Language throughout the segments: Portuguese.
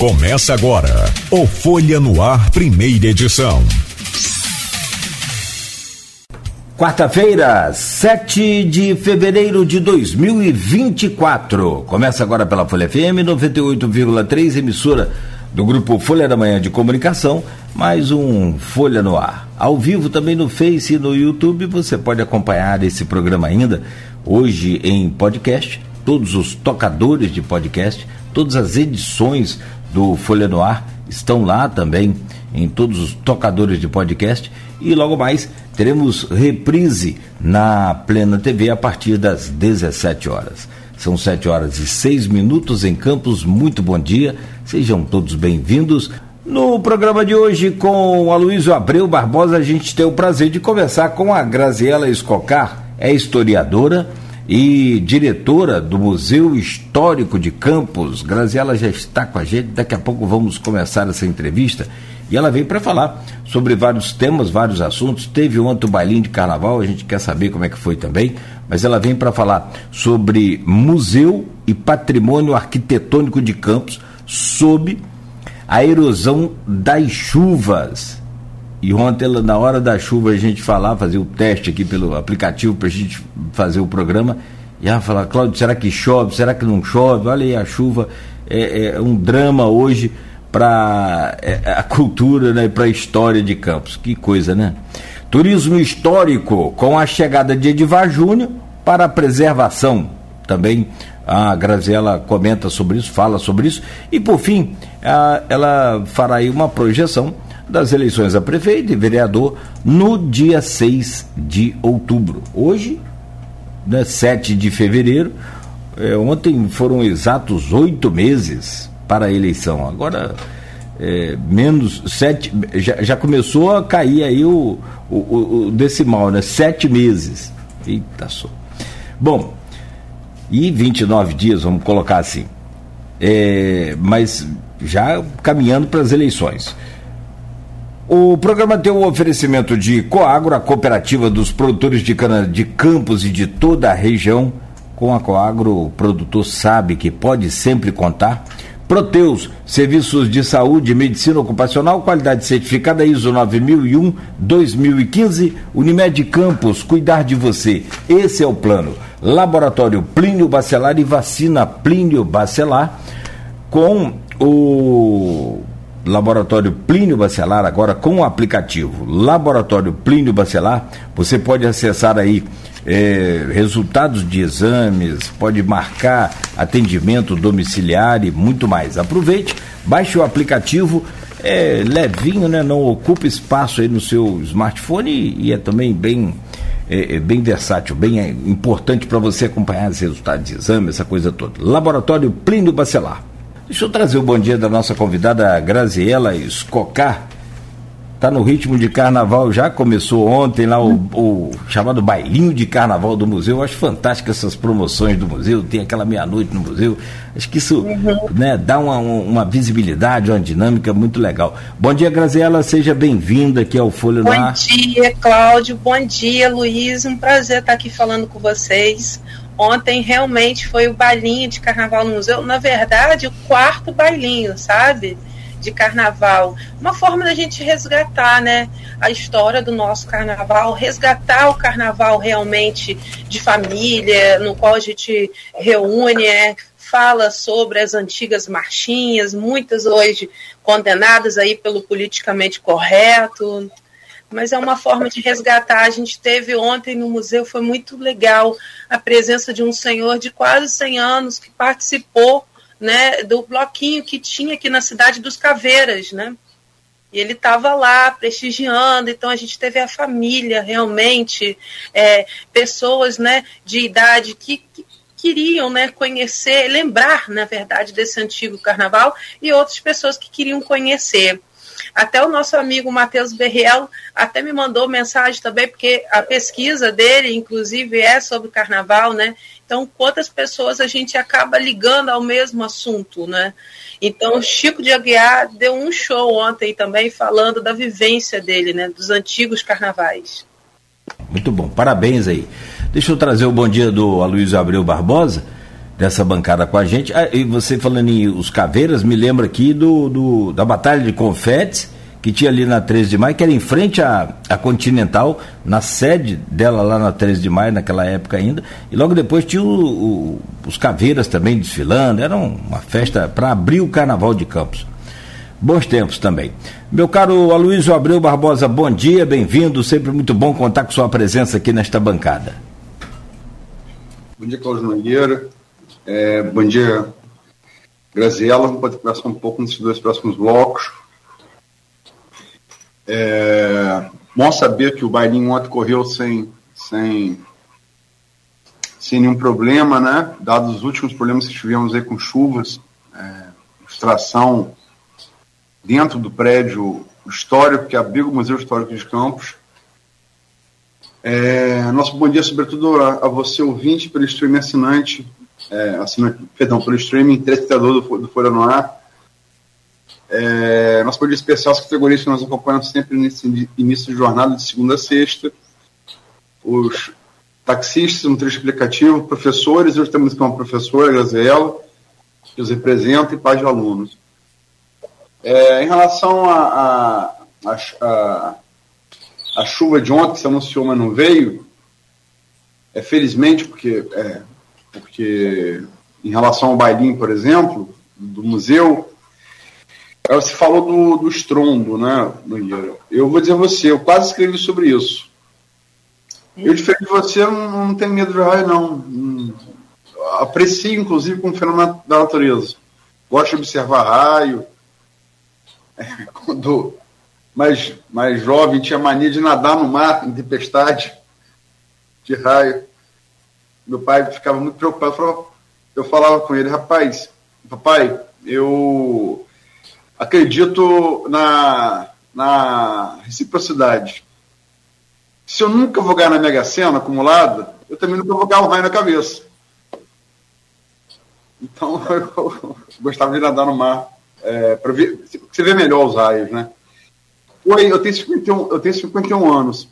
Começa agora o Folha no Ar, primeira edição. Quarta-feira, 7 de fevereiro de 2024. Começa agora pela Folha FM 98,3, emissora do grupo Folha da Manhã de Comunicação, mais um Folha no Ar. Ao vivo também no Face e no YouTube, você pode acompanhar esse programa ainda hoje em podcast, todos os tocadores de podcast, todas as edições do Folha no Ar estão lá também em todos os tocadores de podcast e logo mais teremos reprise na Plena TV a partir das 17 horas. São 7 horas e 6 minutos em Campos. Muito bom dia. Sejam todos bem-vindos. No programa de hoje, com Aloysio Abreu Barbosa, a gente tem o prazer de conversar com a Graziela Escocar, é historiadora e diretora do Museu Histórico de Campos. Graziela já está com a gente, daqui a pouco vamos começar essa entrevista. E ela veio para falar sobre vários temas, vários assuntos. Teve ontem o bailinho de carnaval, a gente quer saber como é que foi também, mas ela vem para falar sobre museu e patrimônio arquitetônico de Campos sob a erosão das chuvas. E ontem, na hora da chuva, a gente falar, fazer o teste aqui pelo aplicativo para a gente fazer o programa. E ela fala, Cláudio, será que chove? Será que não chove? Olha aí, a chuva é, é um drama hoje para é, a cultura né, e para a história de Campos. Que coisa, né? Turismo histórico com a chegada de Edivar Júnior para a preservação. Também a Graziela comenta sobre isso, fala sobre isso. E por fim, a, ela fará aí uma projeção das eleições a prefeito e vereador no dia 6 de outubro. Hoje, né, 7 de fevereiro, é, ontem foram exatos oito meses para a eleição. Agora, é, menos sete, já, já, começou a cair aí o, o, o, decimal, né? Sete meses. Eita só. Bom, e 29 dias, vamos colocar assim. É, mas já caminhando para as eleições. O programa tem o oferecimento de Coagro, a cooperativa dos produtores de cana de Campos e de toda a região. Com a Coagro, o produtor sabe que pode sempre contar. Proteus, serviços de saúde e medicina ocupacional, qualidade certificada ISO 9001-2015. Unimed Campos, cuidar de você. Esse é o plano. Laboratório Plínio Bacelar e vacina Plínio Bacelar com o Laboratório Plínio Bacelar, agora com o aplicativo Laboratório Plínio Bacelar, você pode acessar aí é, resultados de exames, pode marcar atendimento domiciliar e muito mais. Aproveite, baixe o aplicativo, é levinho, né? Não ocupa espaço aí no seu smartphone e, é também bem, é, é bem versátil, bem é, importante para você acompanhar os resultados de exame, essa coisa toda. Laboratório Plínio Bacelar. Deixa eu trazer o bom dia da nossa convidada Graziela Escocar. Está no ritmo de carnaval, já começou ontem lá o, o, chamado bailinho de carnaval do museu. Eu acho fantástico essas promoções do museu, tem aquela meia-noite no museu. Acho que isso uhum. né, dá uma, uma, visibilidade, uma dinâmica muito legal. Bom dia, Graziela, seja bem-vinda aqui ao Folha. Bom dia, Cláudio. Bom dia, Luiz. Um prazer estar aqui falando com vocês. Ontem realmente foi o bailinho de carnaval no museu. Na verdade, o quarto bailinho, sabe? De carnaval. Uma forma da gente resgatar, né? A história do nosso carnaval, resgatar o carnaval realmente de família, no qual a gente reúne, é, fala sobre as antigas marchinhas, muitas hoje condenadas aí pelo politicamente correto, mas é uma forma de resgatar. A gente teve ontem no museu, foi muito legal a presença de um senhor de quase 100 anos que participou né, do bloquinho que tinha aqui na cidade dos Caveiras, né? E ele estava lá prestigiando, então a gente teve a família realmente, é, pessoas né, de idade que, que queriam né, conhecer, lembrar, na verdade, desse antigo carnaval, e outras pessoas que queriam conhecer. Até o nosso amigo Matheus Berriel até me mandou mensagem também, porque a pesquisa dele, inclusive, é sobre o carnaval, né? Então, quantas pessoas a gente acaba ligando ao mesmo assunto, né? Então, o Chico de Aguiar deu um show ontem também falando da vivência dele, né? Dos antigos carnavais. Muito bom, parabéns aí. Deixa eu trazer o bom dia do Aloysio Abreu Barbosa dessa bancada com a gente. Ah, e você falando em os caveiras, me lembra aqui do, do da Batalha de Confetes, que tinha ali na 13 de maio, que era em frente à, à Continental, na sede dela lá na 13 de maio, naquela época ainda. E logo depois tinha o, o, os caveiras também desfilando. Era uma festa para abrir o Carnaval de Campos. Bons tempos também. Meu caro Aloysio Abreu Barbosa, bom dia, bem-vindo. Sempre muito bom contar com sua presença aqui nesta bancada. Bom dia, Cláudio Nogueira. É, bom dia, Graziela. Vamos conversar um pouco nesses dois próximos blocos. É, bom saber que o bailinho ontem correu sem, sem, sem nenhum problema, né? Dados os últimos problemas que tivemos aí com chuvas, é, extração dentro do prédio histórico que abriga o Museu Histórico de Campos. É, nosso bom dia, sobretudo, a, a você, ouvinte, pelo streaming assinante, é, assinante perdão, pelo streaming telespectador do, do Folha no Ar. É, nosso dia especial às categorias que nós acompanhamos sempre nesse início de jornada, de segunda a sexta. Os taxistas, um trecho explicativo, professores, hoje temos aqui uma professora, Graziela, que os representa, e pais de alunos. É, em relação a, a, a, a, chuva de ontem que se anunciou, mas não veio, é, felizmente, porque, é, porque em relação ao bailinho, por exemplo, do museu, se falou do, do estrondo, né, Nogueira? Eu vou dizer a você, eu quase escrevi sobre isso. Eu, diferente de você, não, não tenho medo de raio, não. Aprecio, inclusive, como fenômeno da natureza. Gosto de observar raio, quando mais, mais jovem, tinha mania de nadar no mar em tempestade de raio. Meu pai ficava muito preocupado. Eu falava com ele, rapaz, papai, eu acredito na, na reciprocidade. Se eu nunca vou ganhar na Mega Sena acumulada, eu também nunca vou ganhar um raio na cabeça. Então eu gostava de nadar no mar é, para ver, você ver melhor os raios, né? Foi, eu tenho 51, eu tenho 51 anos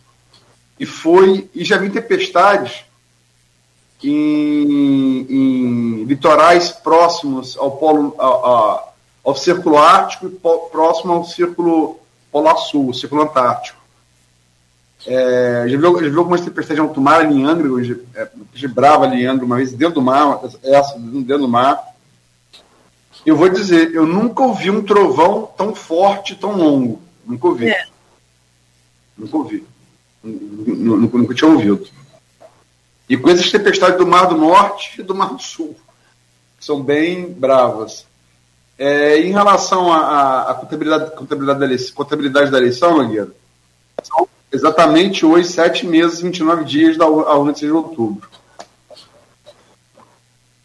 e foi e já vi tempestades em, em litorais próximos ao polo ao, ao círculo ártico e próximo ao círculo polar sul, círculo antártico. É, já, vi, já vi algumas tempestades em alto mar ali em Angra, é, de brava ali em Angra, uma vez dentro do mar, essa dentro do mar eu vou dizer, eu nunca ouvi um trovão tão forte, tão longo. Nunca ouvi. É. Nunca ouvi. Nunca, nunca tinha ouvido. E coisas tempestades do Mar do Norte e do Mar do Sul. Que são bem bravas. É, em relação à contabilidade, contabilidade, da eleição, contabilidade da eleição, Nogueira, são exatamente hoje, sete meses, 29 dias da urna de outubro.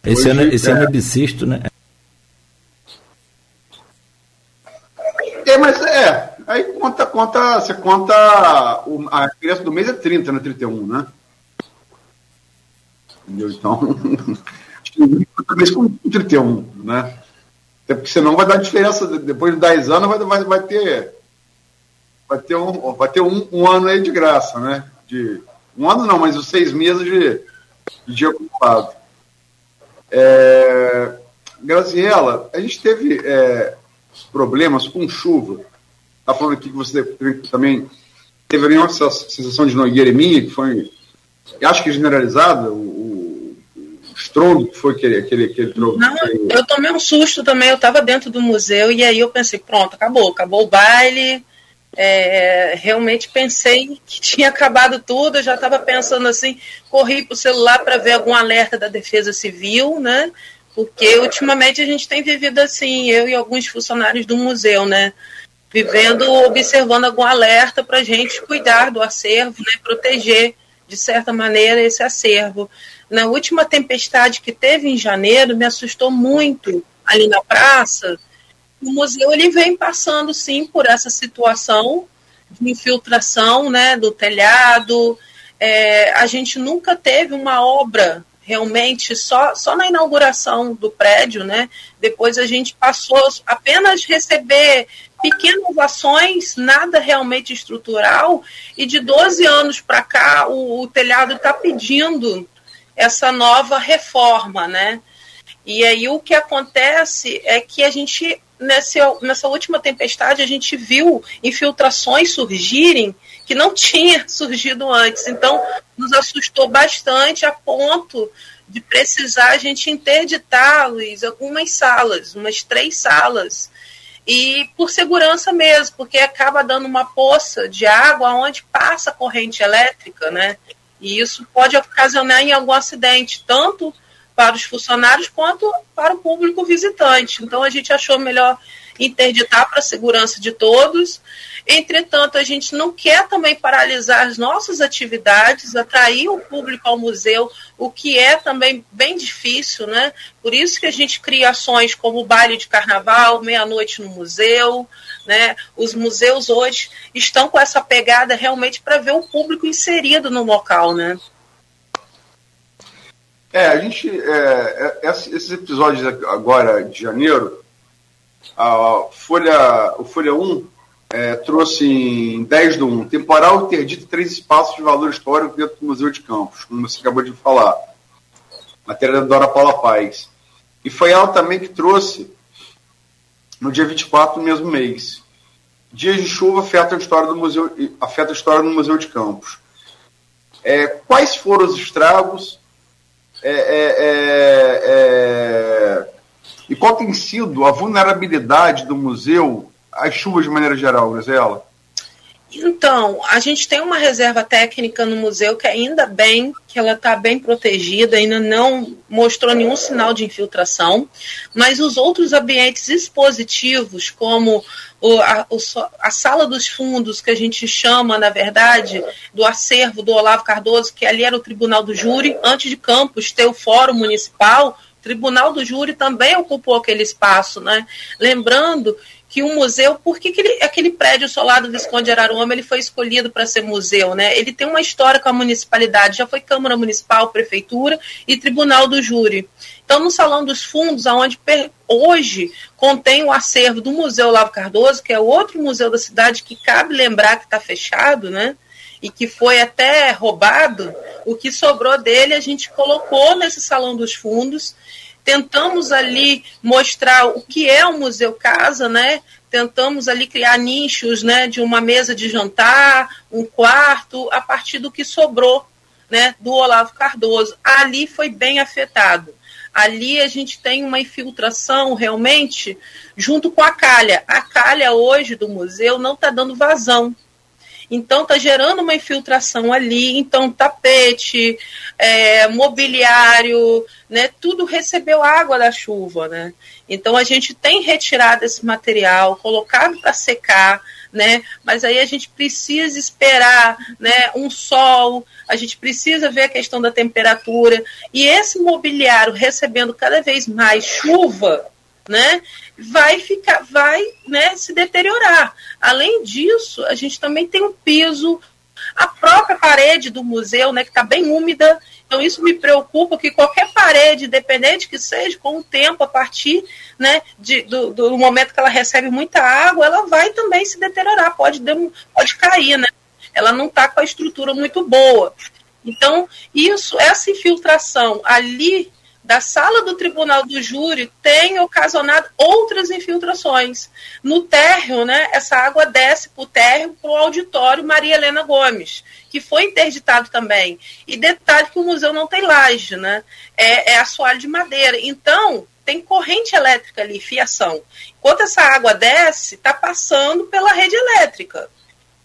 Esse, hoje, ano, esse é, ano é bissexto, né? É, mas é. Aí conta, conta, você conta. O, a criança do mês é 30, não é 31, né? Entendeu? Então. talvez com 31, né? Até porque senão vai dar diferença. Depois de 10 anos vai, vai, vai ter. Vai ter, um, vai ter um, um ano aí de graça, né? De, um ano não, mas os seis meses de, de dia ocupado. É, Graziela, a gente teve é, problemas com chuva. Está falando aqui que você também teve a mesma sensação de Nogueira e minha, que foi, acho que generalizada, o, estrondo que foi aquele, aquele, aquele Não, eu tomei um susto também, eu estava dentro do museu e aí eu pensei, pronto, acabou, acabou o baile, é, realmente pensei que tinha acabado tudo, eu já estava pensando assim, corri para o celular para ver algum alerta da Defesa Civil, né? Porque ultimamente a gente tem vivido assim, eu e alguns funcionários do museu, né? Vivendo, observando algum alerta para a gente cuidar do acervo, né? Proteger, de certa maneira, esse acervo. Na última tempestade que teve em janeiro, me assustou muito ali na praça. O museu ele vem passando, sim, por essa situação de infiltração né, do telhado. É, a gente nunca teve uma obra realmente só, só na inauguração do prédio, né? Depois a gente passou apenas receber pequenas ações, nada realmente estrutural, e de 12 anos para cá o, o telhado está pedindo essa nova reforma, né? E aí o que acontece é que a gente, nessa, nessa última tempestade, a gente viu infiltrações surgirem que não tinha surgido antes. Então, nos assustou bastante a ponto de precisar a gente interditar, Luiz, algumas salas, umas três salas. E por segurança mesmo, porque acaba dando uma poça de água onde passa a corrente elétrica, né? E isso pode ocasionar em algum acidente, tanto para os funcionários quanto para o público visitante. Então a gente achou melhor interditar para a segurança de todos. Entretanto, a gente não quer também paralisar as nossas atividades, atrair o público ao museu, o que é também bem difícil, né? Por isso que a gente cria ações como o baile de carnaval, meia-noite no museu, né? Os museus hoje estão com essa pegada realmente para ver o público inserido no local, né? É, a gente. É, é esses episódios agora de janeiro, a Folha, o Folha 1 é, trouxe em 10 do 1, temporal interdito três espaços de valor histórico dentro do Museu de Campos, como você acabou de falar. Matéria da Dora Paula Paz. E foi ela também que trouxe, no dia 24 do mesmo mês, dias de chuva afetam a história do museu, afeta a história do Museu de Campos. É, quais foram os estragos é, é, é, é e qual tem sido a vulnerabilidade do museu às chuvas de maneira geral, Grisela? Então, a gente tem uma reserva técnica no museu que ainda bem que ela está bem protegida, ainda não mostrou nenhum sinal de infiltração, mas os outros ambientes expositivos, como o, a, o, a, sala dos fundos, que a gente chama, na verdade, do acervo do Olavo Cardoso, que ali era o tribunal do júri, antes de Campos ter o fórum municipal, tribunal do júri também ocupou aquele espaço, né? Lembrando que um museu, por que, que ele, aquele prédio solar do Visconde de Araruama ele foi escolhido para ser museu, né? Ele tem uma história com a municipalidade, já foi Câmara Municipal, Prefeitura e Tribunal do Júri. Então, no Salão dos Fundos, aonde hoje contém o acervo do Museu Lavo Cardoso, que é outro museu da cidade que cabe lembrar que está fechado, né? E que foi até roubado, o que sobrou dele a gente colocou nesse Salão dos Fundos tentamos ali mostrar o que é o Museu Casa, né? Tentamos ali criar nichos, né, de uma mesa de jantar, um quarto, a partir do que sobrou, né, do Olavo Cardoso. Ali foi bem afetado. Ali a gente tem uma infiltração realmente junto com a calha. A calha hoje do museu não está dando vazão. Então está gerando uma infiltração ali. Então tapete, é, mobiliário, né, tudo recebeu água da chuva, né? Então a gente tem retirado esse material, colocado para secar, né? Mas aí a gente precisa esperar, né, um sol, a gente precisa ver a questão da temperatura e esse mobiliário recebendo cada vez mais chuva, né? Vai ficar, vai né, se deteriorar. Além disso, a gente também tem um piso, a própria parede do museu, né, que está bem úmida. Então isso me preocupa que qualquer parede, independente que seja, com o tempo, a partir né, de, do, do momento que ela recebe muita água, ela vai também se deteriorar, pode, pode cair, né? Ela não está com a estrutura muito boa. Então, isso, essa infiltração ali da sala do tribunal do júri tem ocasionado outras infiltrações. No térreo, né, essa água desce para o térreo, para o auditório Maria Helena Gomes, que foi interditado também. E detalhe que o museu não tem laje, né? É, é assoalho de madeira. Então, tem corrente elétrica ali, fiação. Enquanto essa água desce, está passando pela rede elétrica.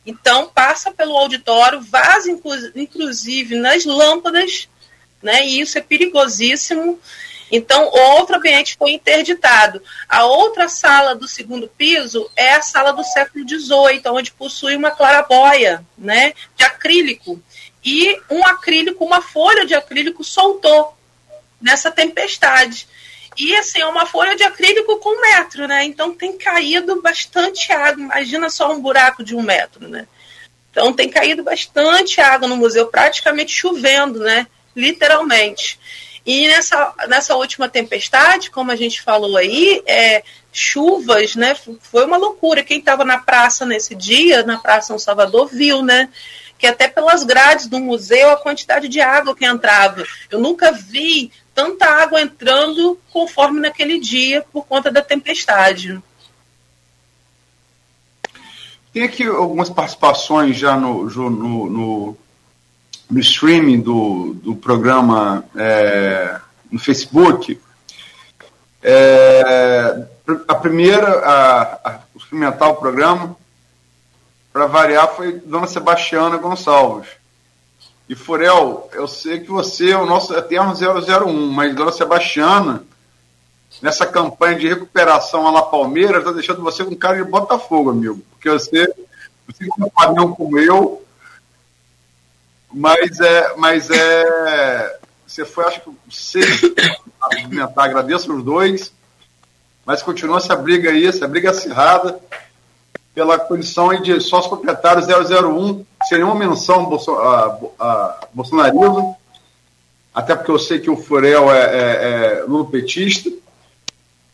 Então, passa pelo auditório, vaza inclusive nas lâmpadas né? E isso é perigosíssimo. Então, outro ambiente foi interditado. A outra sala do segundo piso é a sala do século XVIII, onde possui uma clarabóia né, de acrílico. E um acrílico, uma folha de acrílico soltou nessa tempestade. E assim, é uma folha de acrílico com um metro, né? Então tem caído bastante água. Imagina só um buraco de um metro, né? Então tem caído bastante água no museu, praticamente chovendo, né? Literalmente. E nessa, nessa última tempestade, como a gente falou aí, é, chuvas, né? Foi uma loucura. Quem estava na praça nesse dia, na Praça São Salvador, viu, né? Que até pelas grades do museu, a quantidade de água que entrava. Eu nunca vi tanta água entrando conforme naquele dia por conta da tempestade. Tem aqui algumas participações já no, no, no, no streaming do, do programa é, no Facebook. É, a primeira a, a experimentar o programa, para variar, foi Dona Sebastiana Gonçalves. E Furel, eu sei que você é o nosso eterno 001, mas Dona Sebastiana, nessa campanha de recuperação lá Palmeiras, está deixando você com cara de Botafogo, amigo. Porque você, você é um padrão como eu, mas é, mas é, você foi, acho que, sexto a agradeço os dois, mas continua essa briga aí, essa briga acirrada pela condição de sócio proprietário 001, sem nenhuma menção a, bolsonarismo, até porque eu sei que o Furel é, é, é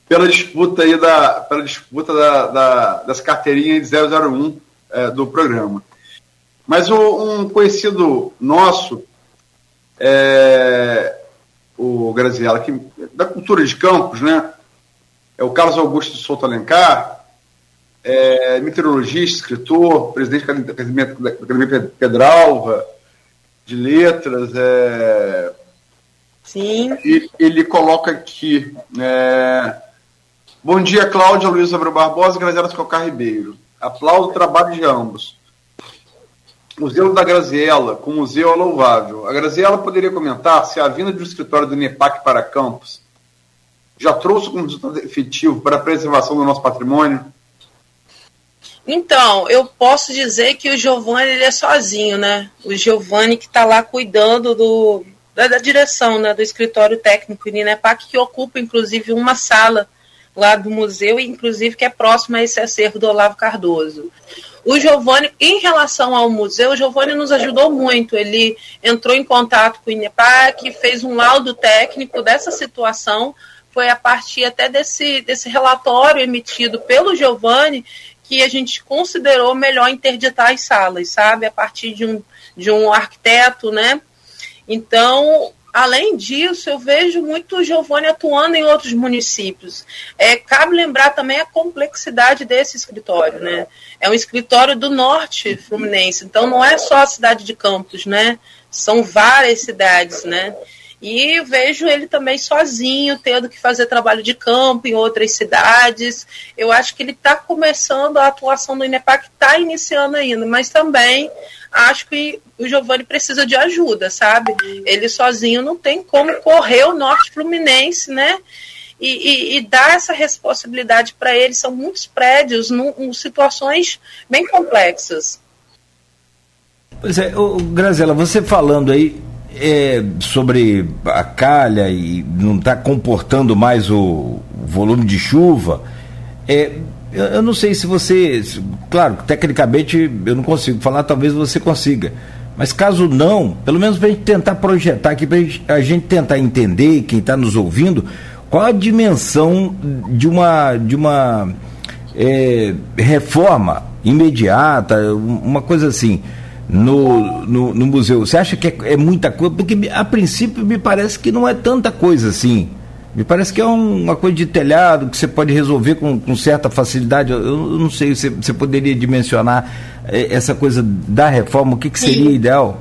pela disputa aí da, pela disputa da, da, das carteirinhas de 001 é, do programa. Mas o, um conhecido nosso, é, o Graziella, que, da cultura de campos, né? É o Carlos Augusto Souto Alencar, é, meteorologista, escritor, presidente da Academia, da Academia Pedralva, de letras. É, Sim. E, ele coloca aqui. É, Bom dia, Cláudia Luiz Abreu Barbosa e Graziela Cocar Ribeiro. Aplaudo o trabalho de ambos. O zelo da Graziela com o museu é louvável. A Graziela poderia comentar se a vinda do escritório do NEPAC para Campos já trouxe como resultado efetivo para a preservação do nosso patrimônio? Então, eu posso dizer que o Giovanni ele é sozinho, né? O Giovanni que está lá cuidando do, da, da, direção né, do escritório técnico do INEPAC, que ocupa inclusive uma sala lá do museu, inclusive que é próximo a esse acervo do Olavo Cardoso. O Giovanni, em relação ao museu, o Giovanni nos ajudou muito. Ele entrou em contato com o INEPAC, fez um laudo técnico dessa situação. Foi a partir até desse, desse relatório emitido pelo Giovanni que a gente considerou melhor interditar as salas, sabe? A partir de um, de um arquiteto, né? Então, Além disso, eu vejo muito o Giovanni atuando em outros municípios. É, cabe lembrar também a complexidade desse escritório, né? É um escritório do norte fluminense, então não é só a cidade de Campos, né? São várias cidades, né? E vejo ele também sozinho, tendo que fazer trabalho de campo em outras cidades. Eu acho que ele está começando, a atuação do INEPAC está iniciando ainda, mas também acho que o Giovanni precisa de ajuda, sabe? Ele sozinho não tem como correr o Norte Fluminense, né? E, e, e dar essa responsabilidade para ele. São muitos prédios, em situações bem complexas. Pois é, ô, Grazela, você falando aí é, sobre a calha e não está comportando mais o volume de chuva, é, eu, eu, não sei se você. Claro, tecnicamente eu não consigo falar, talvez você consiga. Mas caso não, pelo menos para a gente tentar projetar aqui, para a gente tentar entender, quem está nos ouvindo, qual a dimensão de uma, de uma é, reforma imediata, uma coisa assim, no, no, no museu. Você acha que é, é muita coisa? Porque a princípio me parece que não é tanta coisa assim. Me parece que é um, uma coisa de telhado que você pode resolver com, com certa facilidade. Eu, eu não sei, você, você poderia dimensionar é, essa coisa da reforma, o que, que seria Sim. ideal?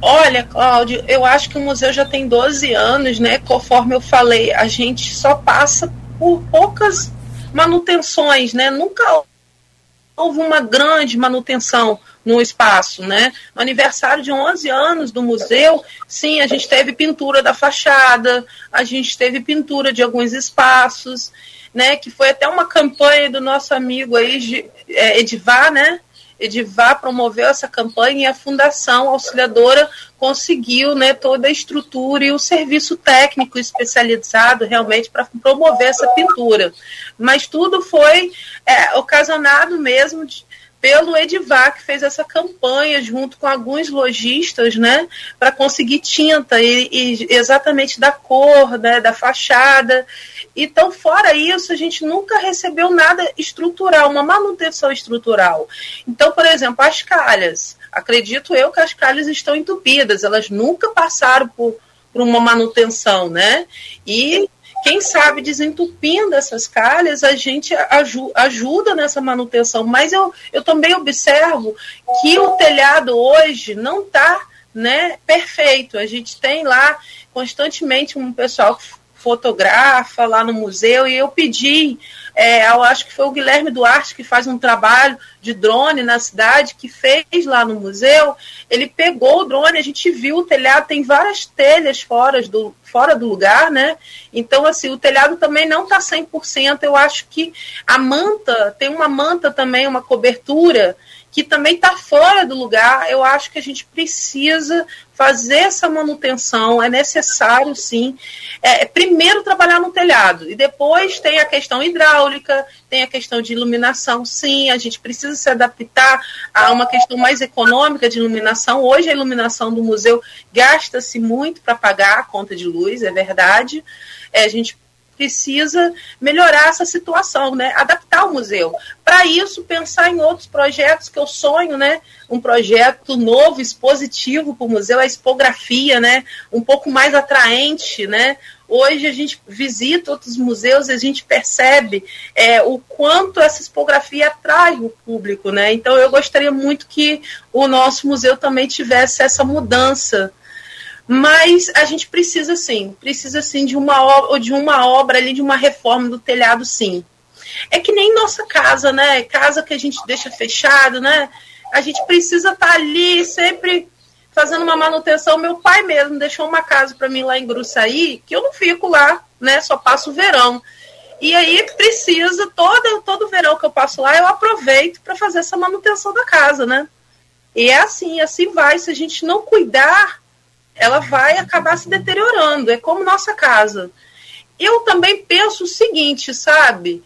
Olha, Cláudio, eu acho que o museu já tem 12 anos, né? Conforme eu falei, a gente só passa por poucas manutenções, né? Nunca houve uma grande manutenção no espaço, né? No aniversário de 11 anos do museu, sim, a gente teve pintura da fachada, a gente teve pintura de alguns espaços, né? Que foi até uma campanha do nosso amigo aí, é, Edivar, né? Edivar promoveu essa campanha e a Fundação Auxiliadora conseguiu né, toda a estrutura e o serviço técnico especializado realmente para promover essa pintura. Mas tudo foi é, ocasionado mesmo de, pelo Edivar, que fez essa campanha junto com alguns lojistas, né, para conseguir tinta e, e, exatamente da cor, né, da fachada. Então, fora isso, a gente nunca recebeu nada estrutural, uma manutenção estrutural. Então, por exemplo, as calhas. Acredito eu que as calhas estão entupidas, elas nunca passaram por, para uma manutenção, né? E quem sabe desentupindo essas calhas, a gente ajuda nessa manutenção. Mas eu, eu também observo que o telhado hoje não está né, perfeito. A gente tem lá constantemente um pessoal fotografa lá no museu e eu pedi é, eu acho que foi o Guilherme Duarte que faz um trabalho de drone na cidade, que fez lá no museu. Ele pegou o drone, a gente viu o telhado, tem várias telhas fora do, fora do lugar, né? Então, assim, o telhado também não está 100%. Eu acho que a manta, tem uma manta também, uma cobertura que também está fora do lugar. Eu acho que a gente precisa fazer essa manutenção, é necessário sim. É, primeiro trabalhar no telhado e depois tem a questão hidráulica, tem a questão de iluminação, sim, a gente precisa se adaptar a uma questão mais econômica de iluminação. Hoje a iluminação do museu gasta-se muito para pagar a conta de luz, é verdade. É, a gente precisa melhorar essa situação, né? Adaptar o museu. Para isso, pensar em outros projetos que eu sonho, né? Um projeto novo, expositivo para o museu, a expografia, né? Um pouco mais atraente, né? Hoje a gente visita outros museus e a gente percebe é, o quanto essa expografia atrai o público, né? Então eu gostaria muito que o nosso museu também tivesse essa mudança mas a gente precisa sim, precisa sim de uma obra, de uma obra ali, de uma reforma do telhado, sim. É que nem nossa casa, né? Casa que a gente deixa fechado, né? A gente precisa estar tá ali sempre fazendo uma manutenção. Meu pai mesmo deixou uma casa para mim lá em Gruçaí, que eu não fico lá, né? Só passo o verão. E aí precisa, todo, todo verão que eu passo lá, eu aproveito para fazer essa manutenção da casa, né? E é assim, assim vai. Se a gente não cuidar, ela vai acabar se deteriorando. É como nossa casa. Eu também penso o seguinte, sabe?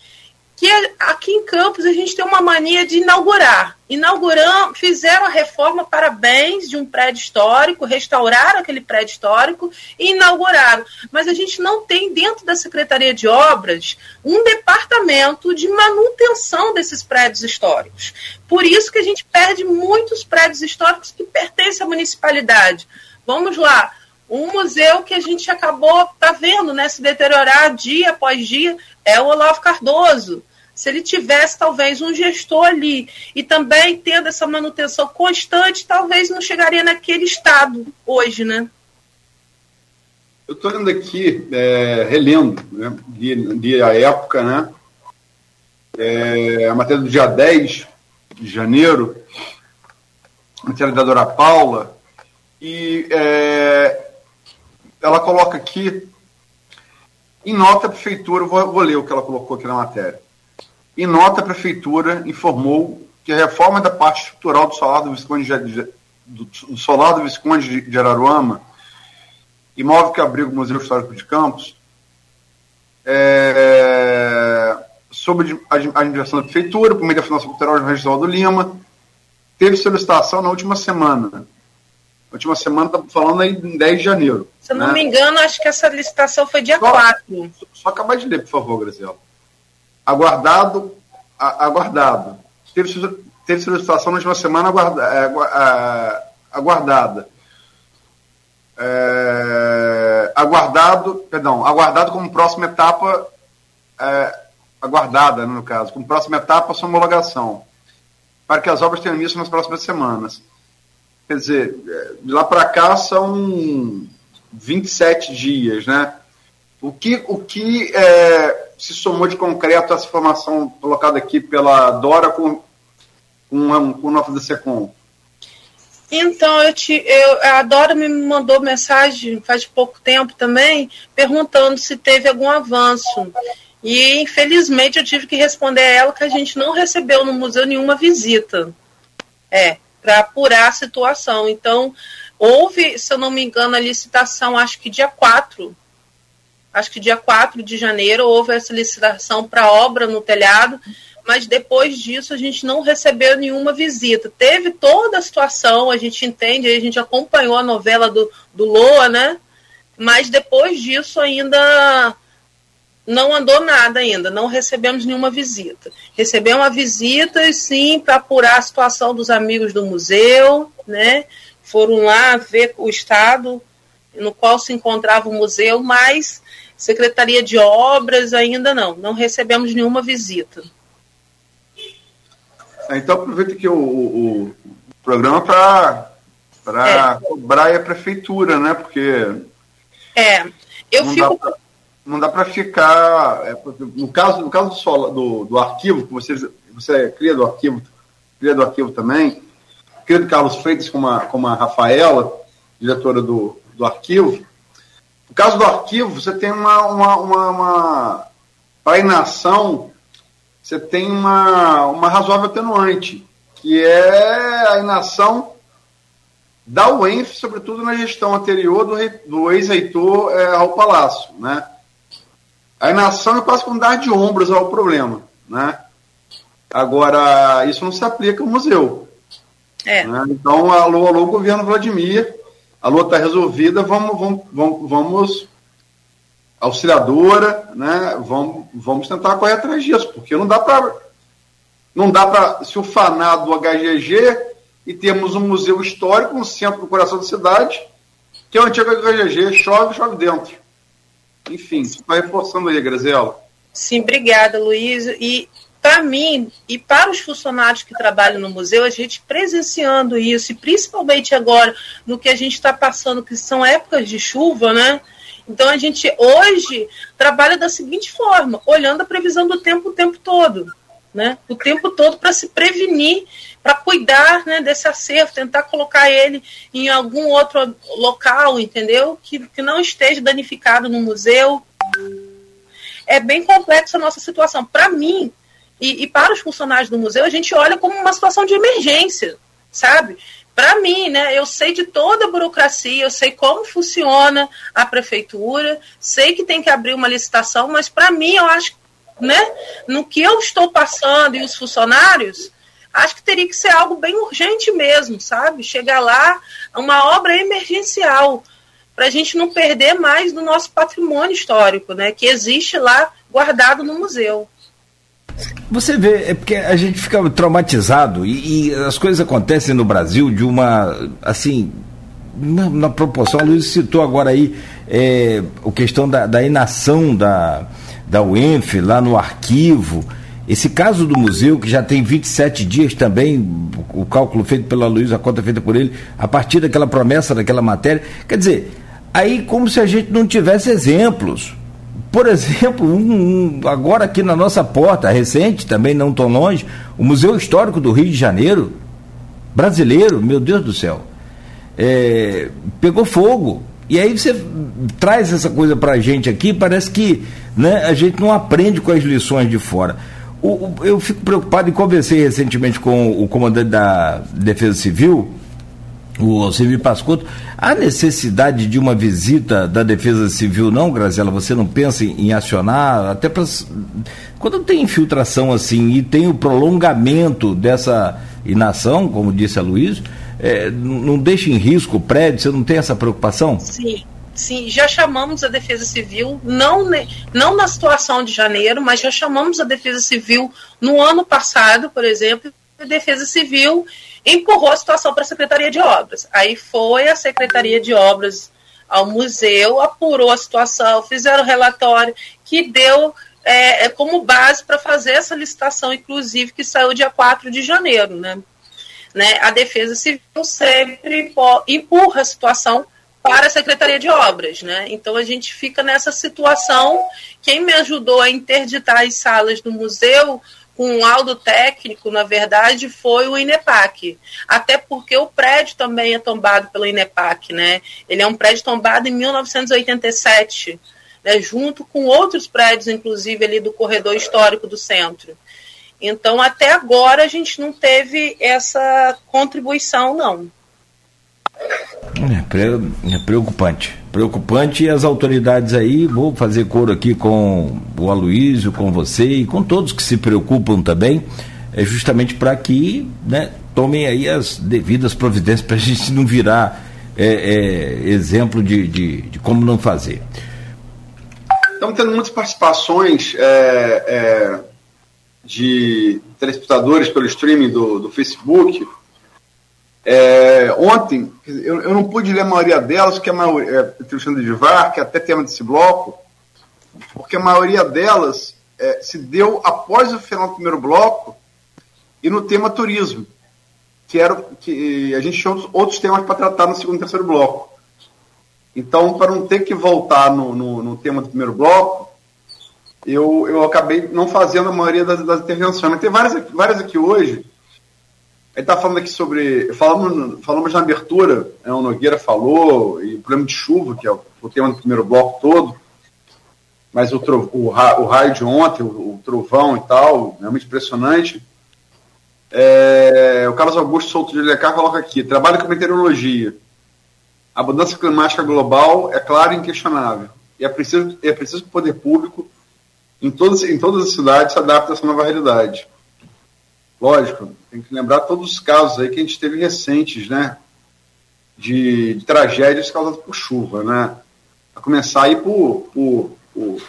Que aqui em Campos a gente tem uma mania de inaugurar. Inauguram, fizeram a reforma, parabéns, de um prédio histórico, restauraram aquele prédio histórico e inauguraram. Mas a gente não tem dentro da Secretaria de Obras um departamento de manutenção desses prédios históricos. Por isso que a gente perde muitos prédios históricos que pertencem à municipalidade Vamos lá, um museu que a gente acabou, tá vendo, né, se deteriorar dia após dia, é o Olavo Cardoso. Se ele tivesse, talvez, um gestor ali e também tendo essa manutenção constante, talvez não chegaria naquele estado hoje, né? Eu estou lendo aqui, é, relendo, né, de, a época, né? É, a matéria do dia 10 de janeiro, a matéria da Dora Paula, e é, ela coloca aqui, em nota a prefeitura, vou, vou ler o que ela colocou aqui na matéria. Em nota, a prefeitura informou que a reforma da parte estrutural do solar do Visconde de, do solar do Visconde de Araruama, imóvel que abriga o Museu Histórico de Campos, é, sob a administração da prefeitura, por meio da Fundação Cultural de Registrado Lima, teve solicitação na última semana última semana, estamos tá falando aí em 10 de janeiro. Se eu né? não me engano, acho que essa licitação foi dia só, 4. Só acabar de ler, por favor, Graziela. Aguardado, a, aguardado. Teve, teve solicitação na última semana aguarda, é, aguardada. É, aguardado, perdão, aguardado como próxima etapa, é, aguardada, né, no caso, como próxima etapa sua homologação, para que as obras tenham início nas próximas semanas. Quer dizer, de lá para cá são 27 dias, né? O que, o que é, se somou de concreto essa informação colocada aqui pela Dora com, com, com o nosso da SECOM? Então, eu te, eu, a Dora me mandou mensagem faz pouco tempo também, perguntando se teve algum avanço. E, infelizmente, eu tive que responder a ela que a gente não recebeu no museu nenhuma visita. É, para apurar a situação. Então, houve, se eu não me engano, a licitação, acho que dia 4, acho que dia 4 de janeiro, houve essa licitação para obra no telhado, mas depois disso a gente não recebeu nenhuma visita. Teve toda a situação, a gente entende, a gente acompanhou a novela do, do Loa, né? Mas depois disso ainda não andou nada ainda, não recebemos nenhuma visita. Recebemos uma visita, sim, para apurar a situação dos amigos do museu, né? Foram lá ver o estado no qual se encontrava o museu, mas Secretaria de Obras ainda não, não recebemos nenhuma visita. Então aproveita que o, o, o programa para é. cobrar a prefeitura, né? Porque é, eu fico dá não dá para ficar é, no caso no caso do, do, do arquivo que você você cria do arquivo cria do arquivo também cria do Carlos Freitas com a, com a Rafaela diretora do, do arquivo no caso do arquivo, você tem uma, uma, uma, uma você tem uma, uma razoável atenuante, que é a inação da UENF, sobretudo na gestão anterior do, do ex-reitor é, ao Palácio. Né? A inação é quase como dar de ombros ao problema. Né? Agora, isso não se aplica ao museu. É. Né? Então, alô, alô, governo Vladimir, a luta está resolvida, vamos, vamos, vamos, vamos auxiliadora, né? Vamos, vamos tentar correr atrás disso, porque não dá para não dá para se ufanar do HGG e temos um museu histórico no centro do coração da cidade, que é o antigo HGG, chove, chove dentro. Enfim, está reforçando aí, Graziela. Sim, obrigada, Luiz. E para mim e para os funcionários que trabalham no museu, a gente presenciando isso, e principalmente agora no que a gente está passando, que são épocas de chuva, né? Então a gente hoje trabalha da seguinte forma, olhando a previsão do tempo o tempo todo, né? O tempo todo para se prevenir, para cuidar né, desse acervo, tentar colocar ele em algum outro local, entendeu? Que, que não esteja danificado no museu. É bem complexa a nossa situação. Para mim, e, e para os funcionários do museu, a gente olha como uma situação de emergência, sabe? Para mim, né, eu sei de toda a burocracia, eu sei como funciona a prefeitura, sei que tem que abrir uma licitação, mas para mim, eu acho, né, no que eu estou passando e os funcionários, acho que teria que ser algo bem urgente mesmo, sabe? Chegar lá, uma obra emergencial, para a gente não perder mais do nosso patrimônio histórico, né, que existe lá guardado no museu. Você vê, é porque a gente fica traumatizado e, e as coisas acontecem no Brasil de uma, assim, na, na proporção, a Luiz citou agora aí é, a questão da, da inação da, da UENF lá no arquivo. Esse caso do museu, que já tem 27 dias também, o cálculo feito pela Luiz, a conta feita por ele, a partir daquela promessa, daquela matéria. Quer dizer, aí como se a gente não tivesse exemplos. Por exemplo, um, um, agora aqui na nossa porta, recente, também não tão longe, o Museu Histórico do Rio de Janeiro, brasileiro, meu Deus do céu, é, pegou fogo. E aí você traz essa coisa para a gente aqui, parece que né, a gente não aprende com as lições de fora. O, o, eu fico preocupado e conversei recentemente com o comandante da Defesa Civil, o Alcemir Pascotto, há necessidade de uma visita da Defesa Civil, não, Graziela? Você não pensa em, em acionar? Até para. Quando tem infiltração assim e tem o prolongamento dessa inação, como disse a Luiz, é, não deixa em risco o prédio? Você não tem essa preocupação? Sim. Sim, já chamamos a Defesa Civil, não, não na situação de janeiro, mas já chamamos a Defesa Civil no ano passado, por exemplo, a Defesa Civil empurrou a situação para a Secretaria de Obras. Aí foi a Secretaria de Obras ao museu, apurou a situação, fizeram o relatório que deu é, é como base para fazer essa licitação, inclusive, que saiu dia 4 de janeiro. Né? Né? A Defesa Civil sempre empurra a situação para a Secretaria de Obras, né? Então a gente fica nessa situação. Quem me ajudou a interditar as salas do museu com um laudo técnico, na verdade, foi o INEPAC. Até porque o prédio também é tombado pelo INEPAC, né? Ele é um prédio tombado em 1987, né? junto com outros prédios, inclusive ali do corredor histórico do centro. Então, até agora, a gente não teve essa contribuição, não. É, é preocupante. Preocupante e as autoridades aí, vou fazer coro aqui com o Aloísio, com você e com todos que se preocupam também, é justamente para que né, tomem aí as devidas providências para a gente não virar é, é, exemplo de, de, de, como não fazer. Estamos tendo muitas participações é, é de telespectadores pelo streaming do, do Facebook É, ontem, eu, eu, não pude ler a maioria delas, que a maioria, é, Alexandre de Var, que é até tema desse bloco, porque a maioria delas é, se deu após o final do primeiro bloco e no tema turismo, que era que a gente tinha outros, temas para tratar no segundo e terceiro bloco. Então, para não ter que voltar no, no, no, tema do primeiro bloco, eu, eu acabei não fazendo a maioria das, das intervenções. Mas tem várias, várias aqui hoje ele está falando aqui sobre. Falamos, falamos na abertura, né, o Nogueira falou, e o problema de chuva, que é o tema do primeiro bloco todo, mas o, tro, o, o raio de ontem, o, o, trovão e tal, realmente impressionante. É, o Carlos Augusto Souto de Lecar coloca aqui: trabalho com meteorologia. A mudança climática global é clara e inquestionável. E é preciso, é preciso que o poder público, em todas, em todas as cidades, se adapte a essa nova realidade. Lógico, tem que lembrar todos os casos aí que a gente teve recentes, né? De, de tragédias causadas por chuva, né? A começar aí por, por, por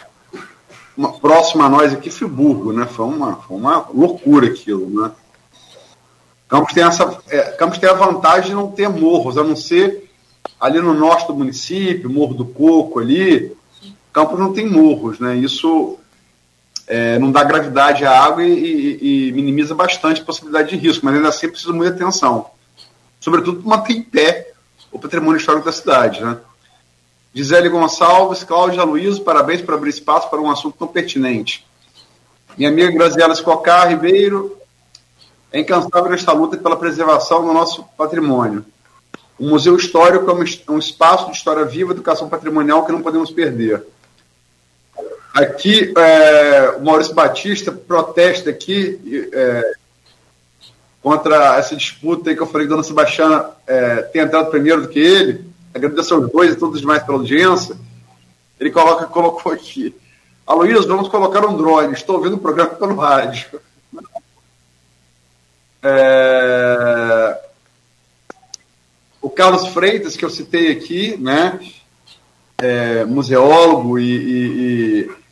uma, próxima a nós aqui, Friburgo, né? Foi uma, foi uma loucura aquilo, né? Campos tem, essa, é, Campos tem a vantagem de não ter morros, a não ser ali no norte do município, Morro do Coco ali. Campos não tem morros, né? Isso é, não dá gravidade à água e, e, e, minimiza bastante a possibilidade de risco, mas ainda assim precisa muita atenção. Sobretudo para manter em pé o patrimônio histórico da cidade. Né? Gisele Gonçalves, Cláudia Luiz, parabéns por abrir espaço para um assunto tão pertinente. Minha amiga Graziela Escocar Ribeiro é incansável nesta luta pela preservação do nosso patrimônio. O Museu Histórico é um espaço de história viva, educação patrimonial que não podemos perder. Aqui, é, o Maurício Batista protesta aqui é, contra essa disputa aí que eu falei que a Dona Sebastiana é, tem entrado primeiro do que ele. Agradeço aos dois e todos demais pela audiência. Ele coloca, colocou aqui. Aloysio, vamos colocar um drone. Estou ouvindo o programa pelo rádio. É... O Carlos Freitas, que eu citei aqui, né? É, museólogo e, e, e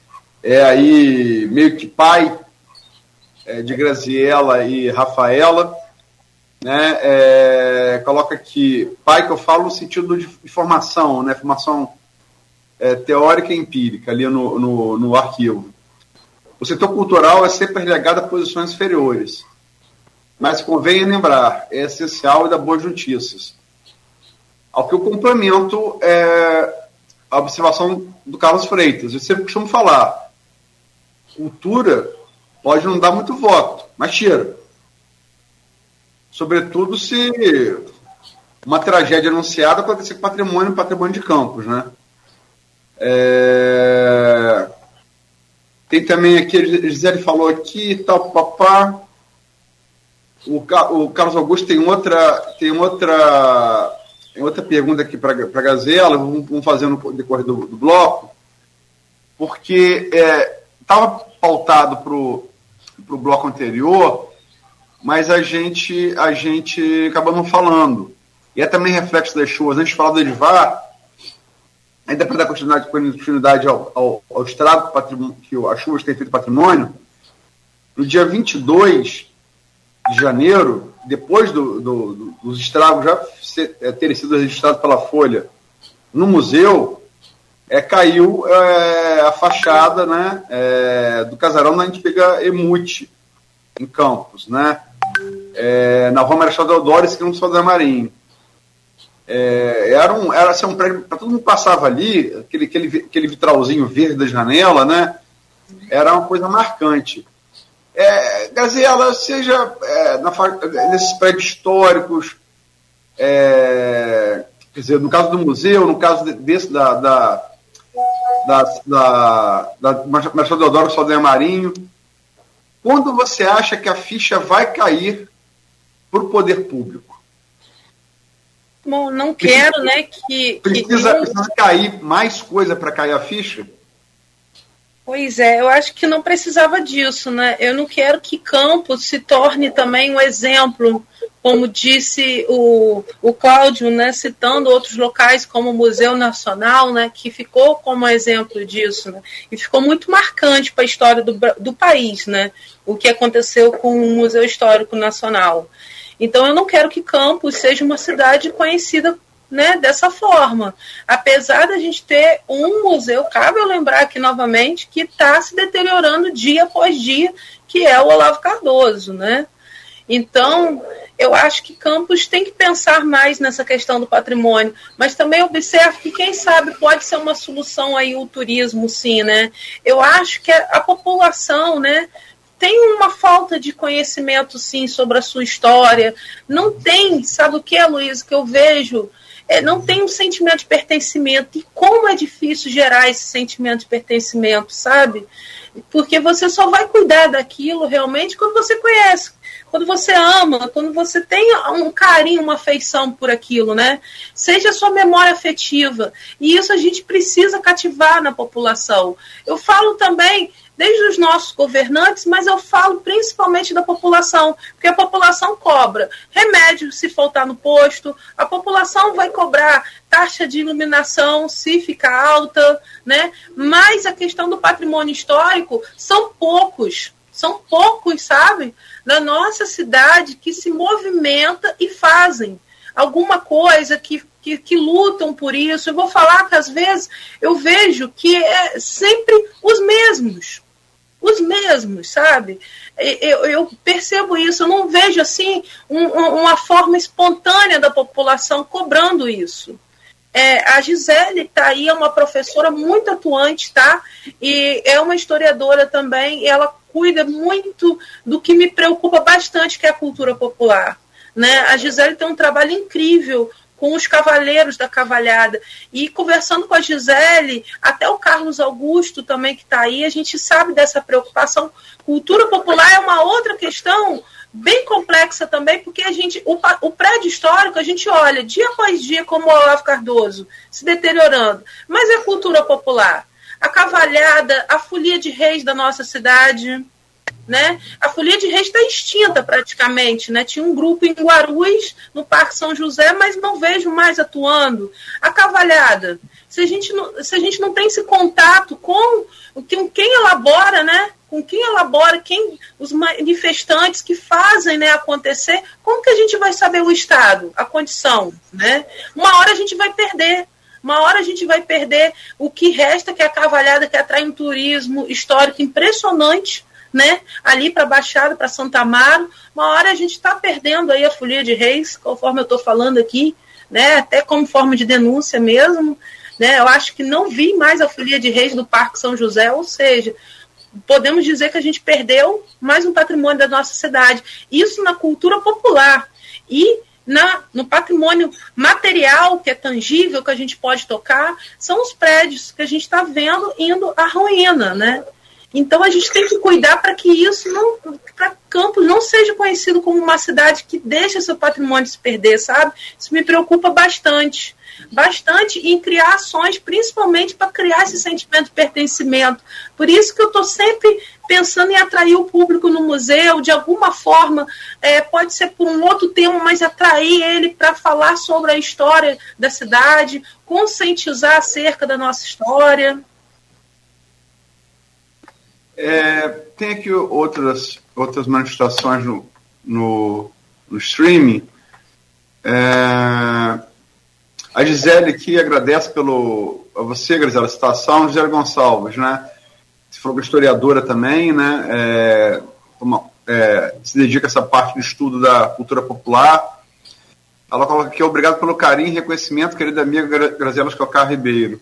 é aí meio que pai é, de Graziela e Rafaela, né? É, coloca aqui pai que eu falo no sentido de formação, né? Formação é, teórica e empírica ali no, no, no arquivo. O setor cultural é sempre relegado a posições inferiores, mas convém lembrar, é essencial e da boas notícias. Ao que eu complemento é a observação do Carlos Freitas. Eu sempre costumo falar, cultura pode não dar muito voto, mas tira. Sobretudo se uma tragédia anunciada acontecer com patrimônio, patrimônio de campos, né? É... Tem também aqui, Gisele falou aqui, tal, papá. O, o Carlos Augusto tem outra, tem outra, tem outra pergunta aqui para a Gazela, vamos, vamos fazer no decorrer do, do bloco, porque é, estava pautado para o bloco anterior, mas a gente, a gente acabou não falando. E é também reflexo das chuvas. Antes de falar do Edivar, ainda para dar continuidade, continuidade ao, ao, ao estrago que as chuvas têm feito patrimônio, no dia 22 de janeiro, depois do, do, do, dos estragos já é, terem sido registrados pela Folha no museu, é, caiu é, a fachada né, é, do casarão da antiga Emute, em Campos, né, é, na rua Marechal Deodoro, esquina do Soldado Marinho. É, era um, era assim, um prédio, para todo mundo passava ali, aquele, aquele, aquele vitralzinho verde da janela, né, era uma coisa marcante. É, seja é, na, nesses prédios históricos, quer dizer, no caso do museu, no caso desse da, da da, da, da Marcelo Deodoro Saldanha Marinho. Quando você acha que a ficha vai cair para o poder público? Bom, não quero, precisa, né, que... Precisa, que... precisa cair mais coisa para cair a ficha? Pois é, eu acho que não precisava disso, né? Eu não quero que Campos se torne também um exemplo como disse o, o Cláudio, né, citando outros locais como o Museu Nacional, né, que ficou como exemplo disso, né, e ficou muito marcante para a história do, do país, né, o que aconteceu com o Museu Histórico Nacional. Então eu não quero que Campos seja uma cidade conhecida né, dessa forma. Apesar da gente ter um museu, cabe eu lembrar aqui novamente, que está se deteriorando dia após dia, que é o Olavo Cardoso, né? Então, eu acho que Campos tem que pensar mais nessa questão do patrimônio, mas também observo que, quem sabe, pode ser uma solução aí o turismo, sim, né? Eu acho que a população, né, tem uma falta de conhecimento, sim, sobre a sua história. Não tem, sabe o que Luiz, que eu vejo é, não tem um sentimento de pertencimento. E como é difícil gerar esse sentimento de pertencimento, sabe? Porque você só vai cuidar daquilo realmente quando você conhece, quando você ama, quando você tem um carinho, uma afeição por aquilo, né? Seja a sua memória afetiva. E isso a gente precisa cativar na população. Eu falo também desde os nossos governantes, mas eu falo principalmente da população, porque a população cobra remédio se faltar no posto, a população vai cobrar taxa de iluminação se ficar alta, né? Mas a questão do patrimônio histórico são poucos, são poucos, sabe, na nossa cidade que se movimenta e fazem alguma coisa que que, que, lutam por isso. Eu vou falar que às vezes eu vejo que é sempre os mesmos. Os mesmos, sabe? Eu, eu percebo isso, eu não vejo assim um, uma forma espontânea da população cobrando isso. É, a Gisele está aí, é uma professora muito atuante, tá? E é uma historiadora também, ela cuida muito do que me preocupa bastante, que é a cultura popular. Né? A Gisele tem um trabalho incrível com os cavaleiros da cavalhada. E conversando com a Gisele, até o Carlos Augusto também que está aí, a gente sabe dessa preocupação. Cultura popular é uma outra questão bem complexa também, porque a gente, o, o prédio histórico, a gente olha dia após dia como o Olavo Cardoso se deteriorando. Mas é cultura popular. A cavalhada, a folia de reis da nossa cidade, né? A Folia de Reis está extinta praticamente, né? Tinha um grupo em Guarulhos, no Parque São José, mas não vejo mais atuando. A Cavalhada, se a gente não, se a gente não tem esse contato com, com quem elabora, né? Com quem elabora, quem os manifestantes que fazem né, acontecer, como que a gente vai saber o estado, a condição, né? Uma hora a gente vai perder, uma hora a gente vai perder o que resta, que é a cavalhada, que atrai um turismo histórico impressionante, né? Ali para Baixada, para Santa Amaro. Uma hora a gente está perdendo aí a folia de reis, conforme eu estou falando aqui, né? Até como forma de denúncia mesmo. Né? Eu acho que não vi mais a folia de reis do Parque São José, ou seja, podemos dizer que a gente perdeu mais um patrimônio da nossa cidade. Isso na cultura popular. E na, no patrimônio material, que é tangível, que a gente pode tocar, são os prédios que a gente está vendo indo à ruína, né? Então a gente tem que cuidar para que isso não, para Campos não seja conhecido como uma cidade que deixa seu patrimônio se perder, sabe? Isso me preocupa bastante, bastante em criar ações, principalmente para criar esse sentimento de pertencimento. Por isso que eu estou sempre pensando em atrair o público no museu, de alguma forma, é, pode ser por um outro tema, mas atrair ele para falar sobre a história da cidade, conscientizar acerca da nossa história. É, tem aqui outras, outras manifestações no, no, no streaming. É, a Gisele aqui agradece pelo, a você, Grisela, a citação, Gisele Gonçalves, né? Você falou que é historiadora também, né? É, é, se dedica a essa parte do estudo da cultura popular. Ela coloca aqui, obrigado pelo carinho e reconhecimento, querida amiga Graziela Escocar Ribeiro.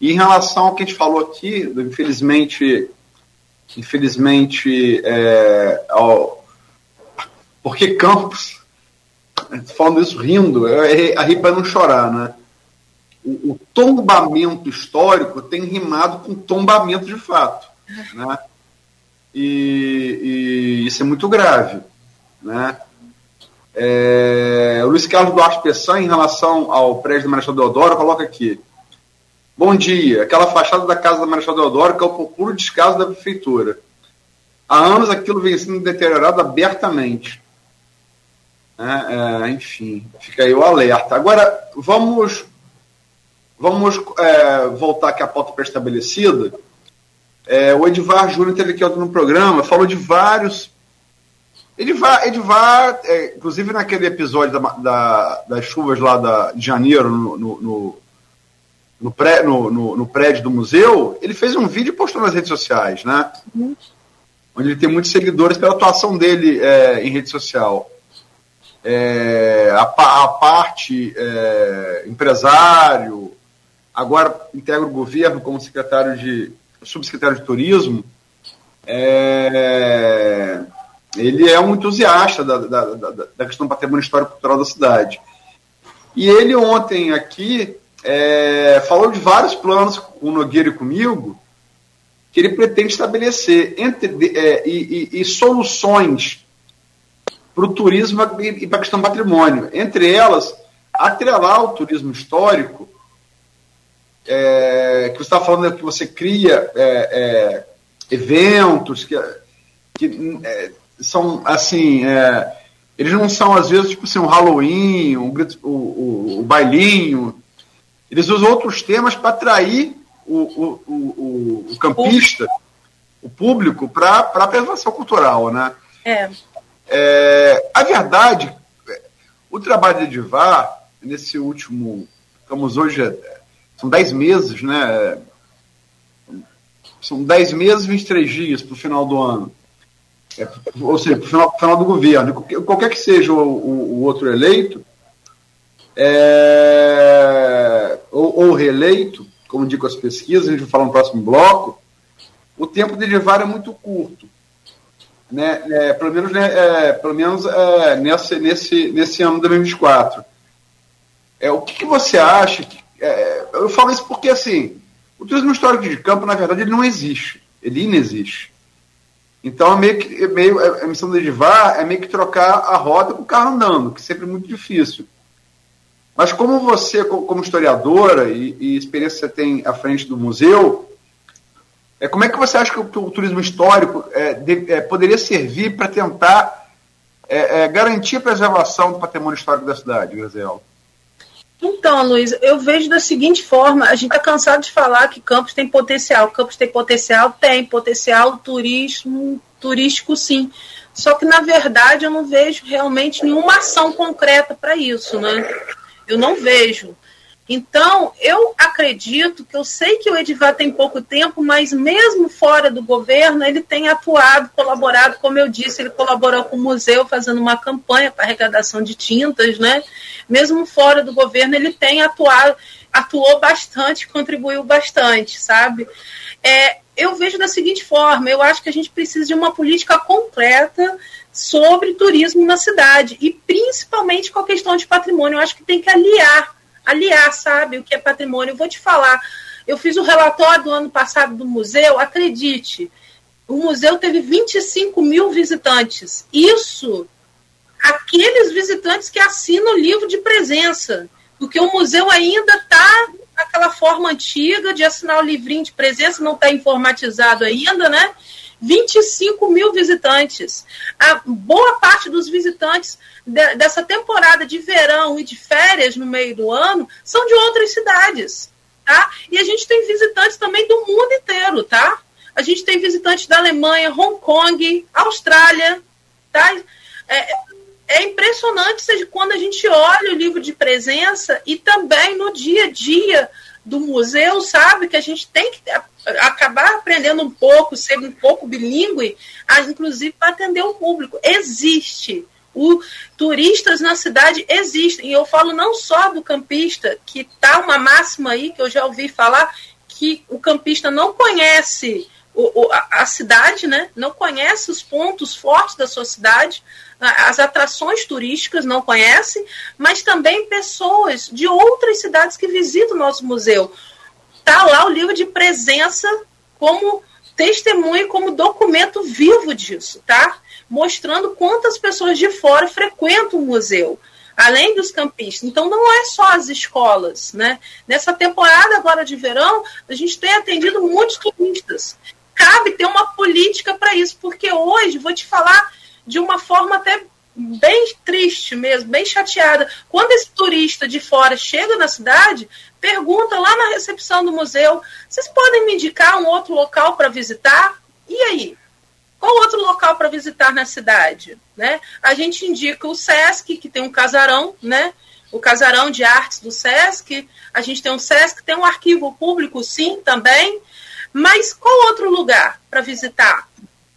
E em relação ao que a gente falou aqui, infelizmente, infelizmente, é, ao, porque Campos, falando isso rindo, a rir para não chorar, né? O, o, tombamento histórico tem rimado com tombamento de fato, né? E, e isso é muito grave, né? É, o Luiz Carlos Duarte Pessan, em relação ao prédio do Marechal Deodoro, coloca aqui: Bom dia. Aquela fachada da casa da Marechal Deodoro que é o puro descaso da prefeitura. Há anos aquilo vem sendo deteriorado abertamente. É, é, enfim, fica aí o alerta. Agora, vamos, vamos é, voltar aqui à pauta pré-estabelecida. É, o Edvar Júnior teve aqui no programa, falou de vários Edivar, Edivar é, inclusive naquele episódio da, da, das chuvas lá da, de janeiro, no, no, no, pré, no, no, no, prédio do museu, ele fez um vídeo e postou nas redes sociais, né? Onde ele tem muitos seguidores pela atuação dele é, em rede social. É, a, a, parte é, empresário, agora integra o governo como secretário de subsecretário de turismo. É, ele é um entusiasta da, da, da, da questão do patrimônio histórico cultural da cidade. E ele ontem aqui é, falou de vários planos com o Nogueira e comigo que ele pretende estabelecer entre, é, e, e, e, soluções para o turismo e, para a questão do patrimônio. Entre elas, atrelar o turismo histórico, é, que você está falando que você cria é, é, eventos que, que é, são assim. É, eles não são, às vezes, tipo assim, um Halloween, um, o, o, o bailinho. Eles usam outros temas para atrair o, o, o, o, campista, o público, para a preservação cultural. Né? É. é. A verdade, o trabalho de Edivar, nesse último. Estamos hoje. São 10 meses, né? São 10 meses e 23 dias para o final do ano. É, ou seja, para o final, final, do governo, qualquer que seja o, o, o outro eleito, é, ou, ou, reeleito, como digo as pesquisas, a gente vai falar no próximo bloco, o tempo de derivar é muito curto. Né? É, pelo menos, né, é, pelo menos é, nesse, nesse, nesse ano de 2024. É, o que, que você acha? Que, é, eu falo isso porque, assim, o turismo histórico de campo, na verdade, ele não existe. Ele inexiste. Então, é meio que, é meio, a missão do Edivar é meio que trocar a roda com o carro andando, que sempre é muito difícil. Mas como você, como historiadora e, e experiência que você tem à frente do museu, é, como é que você acha que o, o turismo histórico é, de, é, poderia servir para tentar é, é, garantir a preservação do patrimônio histórico da cidade, Graziela? Então, Luiz, eu vejo da seguinte forma: a gente está cansado de falar que Campos tem potencial. Campos tem potencial? Tem potencial turismo, turístico, sim. Só que, na verdade, eu não vejo realmente nenhuma ação concreta para isso, né? Eu não vejo. Então, eu acredito que eu sei que o Edivar tem pouco tempo, mas mesmo fora do governo, ele tem atuado, colaborado, como eu disse, ele colaborou com o museu fazendo uma campanha para arrecadação de tintas, né? Mesmo fora do governo, ele tem atuado, atuou bastante, contribuiu bastante, sabe? É, eu vejo da seguinte forma: eu acho que a gente precisa de uma política completa sobre turismo na cidade e principalmente com a questão de patrimônio. Eu acho que tem que aliar aliar, sabe, o que é patrimônio. Eu vou te falar, eu fiz o relatório do ano passado do museu, acredite, o museu teve 25 mil visitantes. Isso, aqueles visitantes que assinam o livro de presença, porque o museu ainda está naquela forma antiga de assinar o livrinho de presença, não está informatizado ainda, né? 25 mil visitantes. A boa parte dos visitantes de, dessa temporada de verão e de férias no meio do ano são de outras cidades. Tá? E a gente tem visitantes também do mundo inteiro, tá? A gente tem visitantes da Alemanha, Hong Kong, Austrália, tá? É, é impressionante seja, quando a gente olha o livro de presença e também no dia a dia do museu, sabe? Que a gente tem que acabar aprendendo um pouco, ser um pouco bilíngue, inclusive para atender o público. Existe. O, turistas na cidade existem. E eu falo não só do campista, que tá uma máxima aí que eu já ouvi falar, que o campista não conhece o, o, a, cidade, né? não conhece os pontos fortes da sua cidade, as atrações turísticas não conhece, mas também pessoas de outras cidades que visitam o nosso museu. Está lá o livro de presença como testemunha, como documento vivo disso, tá? Mostrando quantas pessoas de fora frequentam o museu além dos campistas. Então, não é só as escolas, né? Nessa temporada agora de verão, a gente tem atendido muitos turistas. Cabe ter uma política para isso, porque hoje, vou te falar, de uma forma até bem triste mesmo, bem chateada. Quando esse turista de fora chega na cidade, pergunta lá na recepção do museu: vocês podem me indicar um outro local para visitar? E aí? Qual outro local para visitar na cidade? Né? A gente indica o SESC, que tem um casarão, né? o casarão de artes do SESC, a gente tem um SESC, tem um arquivo público, sim, também, mas qual outro lugar para visitar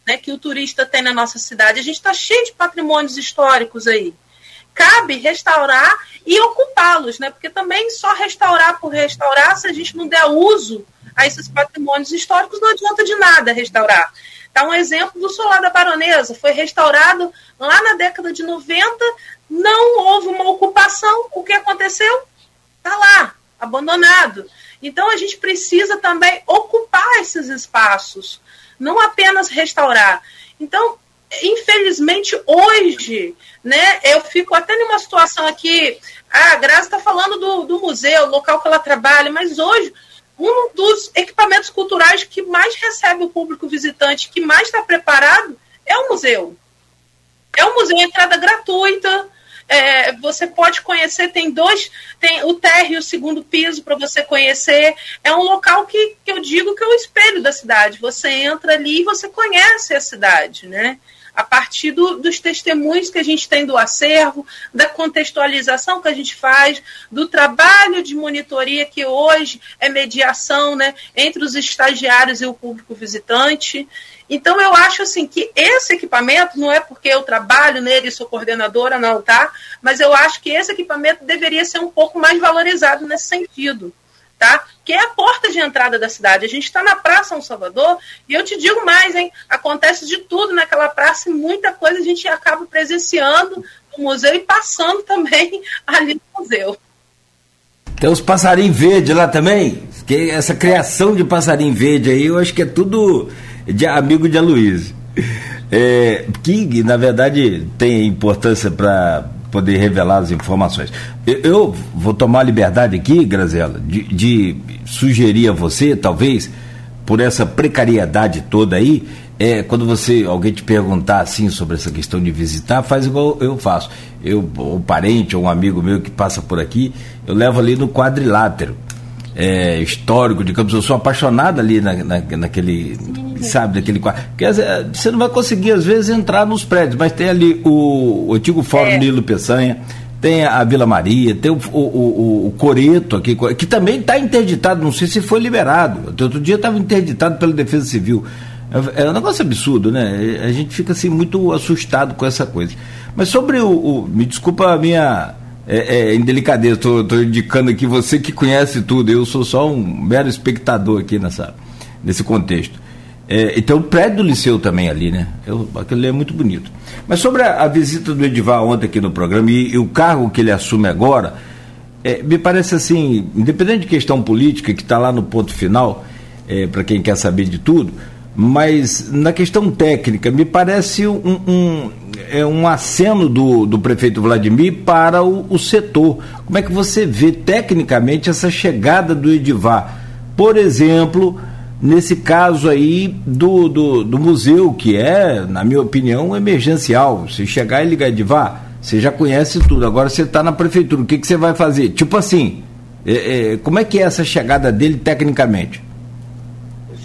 né, que o turista tem na nossa cidade? A gente está cheio de patrimônios históricos aí. Cabe restaurar e ocupá-los, né? Porque também só restaurar por restaurar, se a gente não der uso a esses patrimônios históricos, não adianta de nada restaurar. Dá um exemplo do Solar da Baronesa, foi restaurado lá na década de 90, não houve uma ocupação, o que aconteceu? Está lá, abandonado. Então a gente precisa também ocupar esses espaços, não apenas restaurar. Então, infelizmente, hoje, né, eu fico até numa situação aqui, a Graça está falando do, do museu, local que ela trabalha, mas hoje um dos equipamentos culturais que mais recebe o público visitante, que mais está preparado, é o museu. É um museu entrada gratuita. É, você pode conhecer, tem dois, tem o térreo e o segundo piso para você conhecer. É um local que, que eu digo que é o espelho da cidade. Você entra ali e você conhece a cidade, né? a partir do, dos testemunhos que a gente tem do acervo, da contextualização que a gente faz, do trabalho de monitoria que hoje é mediação né, entre os estagiários e o público visitante. Então, eu acho assim que esse equipamento, não é porque eu trabalho nele sou coordenadora, não, tá? Mas eu acho que esse equipamento deveria ser um pouco mais valorizado nesse sentido tá? Que é a porta de entrada da cidade. A gente está na Praça São Salvador e eu te digo mais, hein? Acontece de tudo naquela praça e muita coisa a gente acaba presenciando no museu e passando também ali no museu. Tem os passarinhos verdes lá também. Que essa criação de passarinho verde aí, eu acho que é tudo de amigo de Aloysio. É, que, na verdade, tem importância para poder revelar as informações. Eu, eu vou tomar a liberdade aqui, Grazela, de, de, sugerir a você, talvez, por essa precariedade toda aí, é, quando você alguém te perguntar assim sobre essa questão de visitar, faz igual eu faço. Eu, um parente ou um amigo meu que passa por aqui, eu levo ali no quadrilátero. É, histórico de Campos. Eu sou apaixonado ali na, na, naquele sabe, daquele quadro. Porque você não vai conseguir, às vezes, entrar nos prédios, mas tem ali o, o antigo Fórum é. Nilo Peçanha, tem a Vila Maria, tem o, o, o, o Coreto aqui, que também está interditado, não sei se foi liberado. Outro dia estava interditado pela Defesa Civil. É, é, um negócio absurdo, né? A gente fica assim muito assustado com essa coisa. Mas sobre o. o me desculpa a minha é, é, indelicadeza, estou indicando aqui você que conhece tudo, eu sou só um mero espectador aqui nessa, nesse contexto. É, então o prédio do Liceu também ali, né? Eu, aquele é muito bonito. Mas sobre a, a visita do Edivar ontem aqui no programa e, e o cargo que ele assume agora, é, me parece assim, independente de questão política, que está lá no ponto final, é, para quem quer saber de tudo, mas na questão técnica, me parece um, um, é um aceno do, do prefeito Vladimir para o, o setor. Como é que você vê tecnicamente essa chegada do Edivar? Por exemplo, nesse caso aí do, do, do, museu, que é, na minha opinião, emergencial. Se chegar e ligar vá, você já conhece tudo, agora você está na prefeitura, o que, que você vai fazer? Tipo assim, é, é, como é que é essa chegada dele tecnicamente?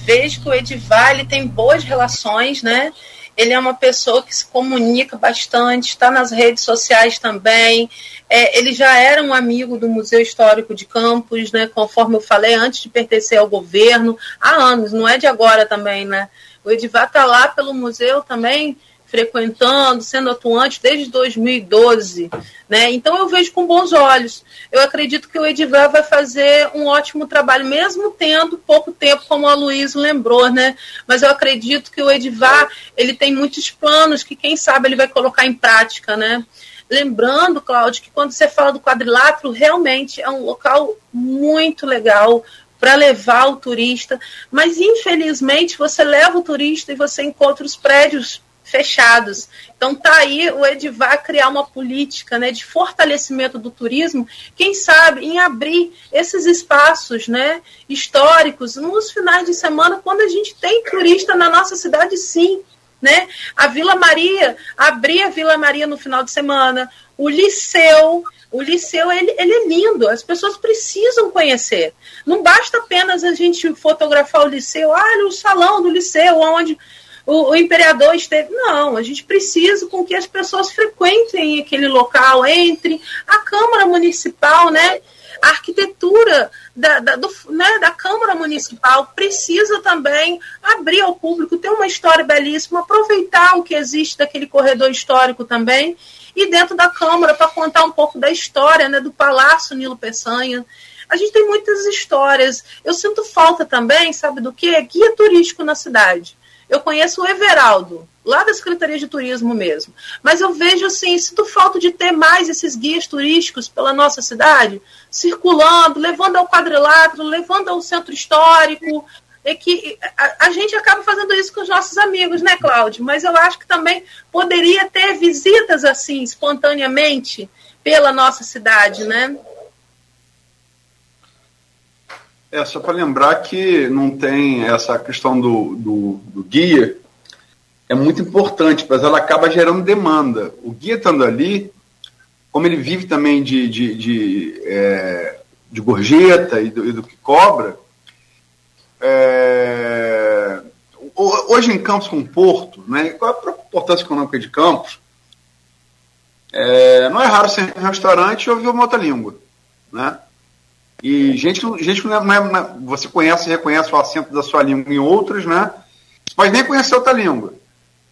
Vejo que o Edivar ele tem boas relações, né? Ele é uma pessoa que se comunica bastante, está nas redes sociais também. É, ele já era um amigo do Museu Histórico de Campos, né, conforme eu falei, antes de pertencer ao governo, há anos, não é de agora também, né? O Edivar está lá pelo museu também, frequentando, sendo atuante desde 2012, né? Então eu vejo com bons olhos. Eu acredito que o Edivar vai fazer um ótimo trabalho, mesmo tendo pouco tempo, como a Luísa lembrou, né? Mas eu acredito que o Edivar ele tem muitos planos que quem sabe ele vai colocar em prática, né? Lembrando, Cláudio, que quando você fala do quadrilátero, realmente é um local muito legal para levar o turista, mas infelizmente você leva o turista e você encontra os prédios fechados. Então tá aí o Edivar criar uma política né, de fortalecimento do turismo, quem sabe em abrir esses espaços né, históricos nos finais de semana, quando a gente tem turista na nossa cidade, sim né? A Vila Maria, abrir a Vila Maria no final de semana, o Liceu, o Liceu ele, ele é lindo, as pessoas precisam conhecer. Não basta apenas a gente fotografar o Liceu, ah, o salão do Liceu, onde o, o, imperador esteve. Não, a gente precisa com que as pessoas frequentem aquele local, entrem. A Câmara Municipal, né? A arquitetura da, da, do, né, da Câmara Municipal precisa também abrir ao público, ter uma história belíssima, aproveitar o que existe daquele corredor histórico também, e dentro da Câmara para contar um pouco da história né, do Palácio Nilo Peçanha. A gente tem muitas histórias. Eu sinto falta também, sabe do que? Guia turístico na cidade. Eu conheço o Everaldo, lá da Secretaria de Turismo mesmo. Mas eu vejo assim, sinto falta de ter mais esses guias turísticos pela nossa cidade, circulando, levando ao quadrilátero, levando ao centro histórico. É que a, a, gente acaba fazendo isso com os nossos amigos, né, Cláudio? Mas eu acho que também poderia ter visitas assim, espontaneamente, pela nossa cidade, né? É, só para lembrar que não tem essa questão do, do, do, guia, é muito importante, mas ela acaba gerando demanda. O guia estando ali, como ele vive também de, de, de, é, de gorjeta e do, e do, que cobra, é, hoje em Campos com Porto, né, qual a importância econômica de Campos? É, não é raro ser um restaurante ouvir uma outra língua. Né? E gente, gente que não é, você conhece e reconhece o acento da sua língua em outras, né? Mas nem conhece outra língua.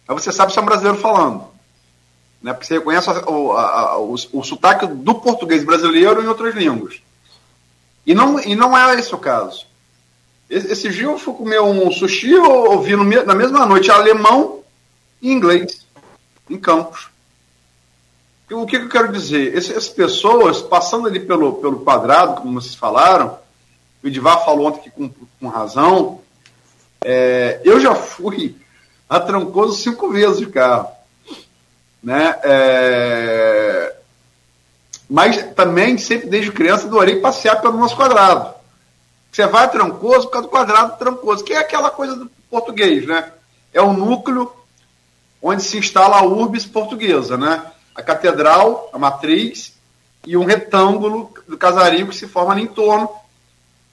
Aí você sabe se é um brasileiro falando. Né? Porque você reconhece o, a, o, o sotaque do português brasileiro em outras línguas. E não, e não é esse o caso. Esse, esse dia eu fui comer um sushi, ouvi no, na mesma noite alemão e inglês, em Campos. O que, eu quero dizer? Essas pessoas, passando ali pelo, pelo quadrado, como vocês falaram, o Edivar falou ontem que com, com razão, é, eu já fui a Trancoso cinco vezes de carro. Né? É, mas também, sempre desde criança, adorei passear pelo nosso quadrado. Você vai a Trancoso por causa do quadrado Trancoso, que é aquela coisa do português, né? É o núcleo onde se instala a urbis portuguesa, né? A catedral, a matriz, e um retângulo do casario que se forma ali em torno.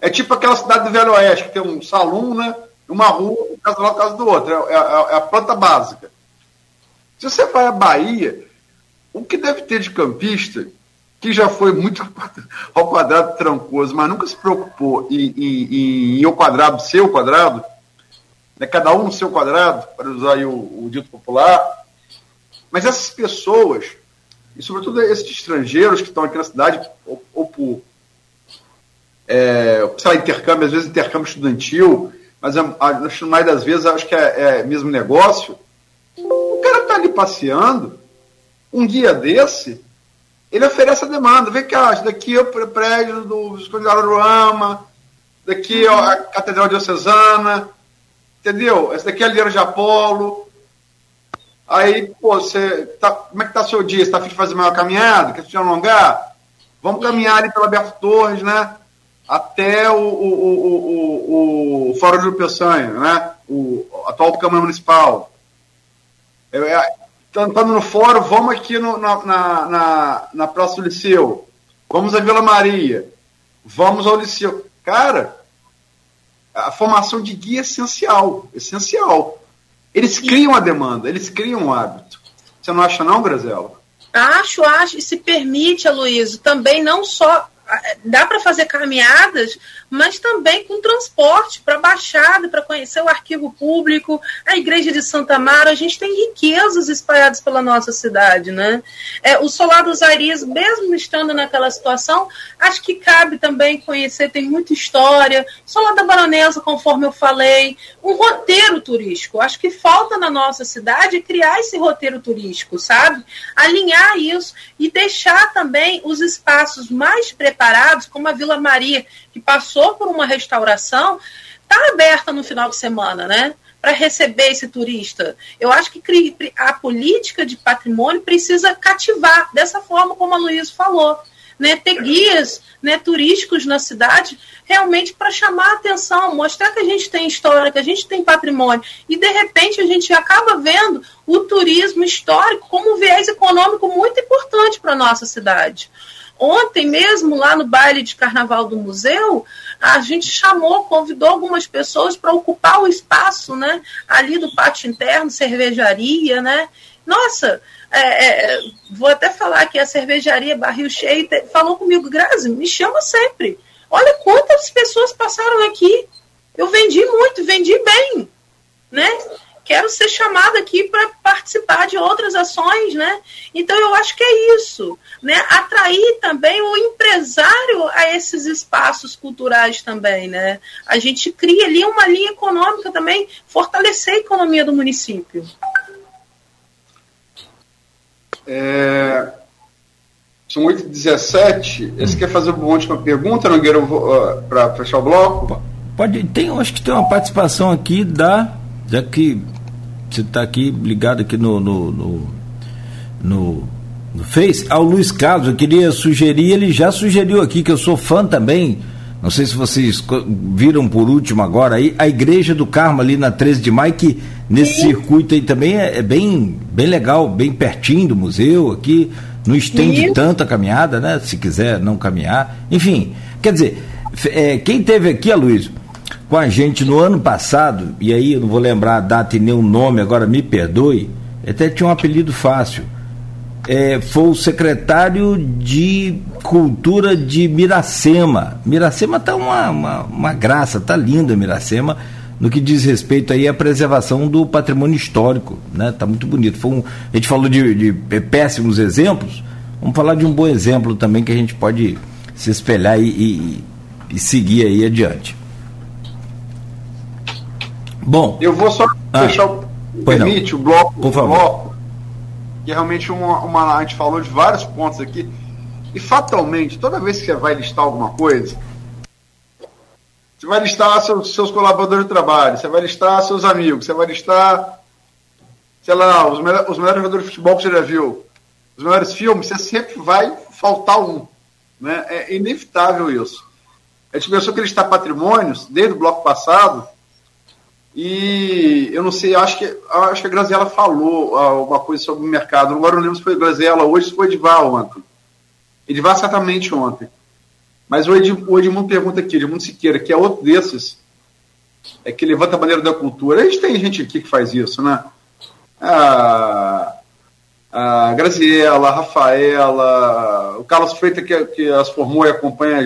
É tipo aquela cidade do Velho Oeste, que tem um salão, né? Uma rua, um casa do lado, casa do outro. É, é, é, a planta básica. Se você vai à Bahia, o que deve ter de campista, que já foi muito ao quadrado trancoso, mas nunca se preocupou em, em, ir ao quadrado, seu quadrado, né? cada um no seu quadrado, para usar o, o dito popular, mas essas pessoas, e sobretudo esses estrangeiros que estão aqui na cidade, ou, ou por é, sei lá, intercâmbio, às vezes intercâmbio estudantil, mas na mais das vezes acho que é, é mesmo negócio. O cara está ali passeando, um guia desse, ele oferece a demanda. Vem cá, daqui é o prédio do Visconde de Araruama, daqui é a Catedral Diocesana, entendeu? Essa daqui é a Lira de Apolo, Aí, pô, você. Tá, como é que tá seu dia? Você tá afim de fazer uma caminhada? Quer se alongar? Vamos caminhar ali pela Alberto Torres, né? Até o, o, o, o, o Fórum de Peçanha, né? O atual Câmara Municipal. Estando é, no fórum, vamos aqui no, na, na, na, na Praça do Liceu. Vamos à Vila Maria. Vamos ao Liceu. Cara, a formação de guia é essencial. Essencial. Eles criam a demanda, eles criam o hábito. Você não acha não, Grazela? Acho, acho. E se permite, Aloysio, também não só dá para fazer caminhadas, mas também com transporte para Baixada, para conhecer o arquivo público, a igreja de Santa Mara. A gente tem riquezas espalhadas pela nossa cidade, né? É, o Solar dos Aires, mesmo estando naquela situação, acho que cabe também conhecer, tem muita história. Solar da Baronesa, conforme eu falei, um roteiro turístico. Acho que falta na nossa cidade criar esse roteiro turístico, sabe? Alinhar isso e deixar também os espaços mais preparados preparados, como a Vila Maria, que passou por uma restauração, está aberta no final de semana, né? Para receber esse turista. Eu acho que a política de patrimônio precisa cativar, dessa forma como a Luísa falou. Né, ter guias né, turísticos na cidade realmente para chamar a atenção, mostrar que a gente tem história, que a gente tem patrimônio. E de repente a gente acaba vendo o turismo histórico como um viés econômico muito importante para a nossa cidade. Ontem mesmo, lá no baile de carnaval do museu, a gente chamou, convidou algumas pessoas para ocupar o espaço, né? Ali do pátio interno, cervejaria, né? Nossa, é, é, vou até falar que a cervejaria Barril Cheio falou comigo, Grazi, me chama sempre. Olha quantas pessoas passaram aqui. Eu vendi muito, vendi bem, né? Quero ser chamada aqui para participar de outras ações, né? Então eu acho que é isso, né? Atrair também o empresário a esses espaços culturais também, né? A gente cria ali uma linha econômica também, fortalecer a economia do município. É, são 8h17. Você quer fazer uma última pergunta, Nogueira, uh, para fechar o bloco? Pode, tem, acho que tem uma participação aqui da já que você está aqui ligado aqui no, no, no, no, no Face, ao Luiz Carlos, eu queria sugerir, ele já sugeriu aqui, que eu sou fã também, não sei se vocês viram por último agora aí, a Igreja do Carmo ali na 13 de maio, que nesse Sim. circuito aí também é, é, bem, bem legal, bem pertinho do museu aqui, não estende Sim. tanto a caminhada, né? Se quiser não caminhar. Enfim, quer dizer, é, quem teve aqui, Aloysio, com a gente no ano passado, e aí eu não vou lembrar a data e nem o nome, agora me perdoe, até tinha um apelido fácil. É, foi o secretário de Cultura de Miracema. Miracema está uma, uma, uma, graça, está linda Miracema, no que diz respeito aí à preservação do patrimônio histórico. Né? Tá muito bonito. Foi um, a gente falou de, de péssimos exemplos, vamos falar de um bom exemplo também que a gente pode se espelhar e, e, e seguir aí adiante. Bom. Eu vou só ah, fechar o, permite, o bloco, Por favor. bloco. Que é realmente uma, uma, A gente falou de vários pontos aqui. E fatalmente, toda vez que você vai listar alguma coisa, você vai listar seus, seus colaboradores de trabalho, você vai listar seus amigos, você vai listar, sei lá, os, melhores, os melhores jogadores de futebol que você já viu, os melhores filmes, você sempre vai faltar um. Né? É inevitável isso. A gente pensou que listar patrimônios, desde o bloco passado, e eu não sei, acho que, acho que a Graziella falou alguma coisa sobre o mercado. Agora não lembro se foi a Graziella hoje ou se foi o Edivar ontem. Edivar certamente ontem. Mas o, Ed, o Edmundo pergunta aqui, Edmundo Siqueira, que é outro desses, é que levanta a bandeira da cultura. A gente tem gente aqui que faz isso, né? A, a Graziella, a Rafaela, o Carlos Freitas, que, que as formou e acompanha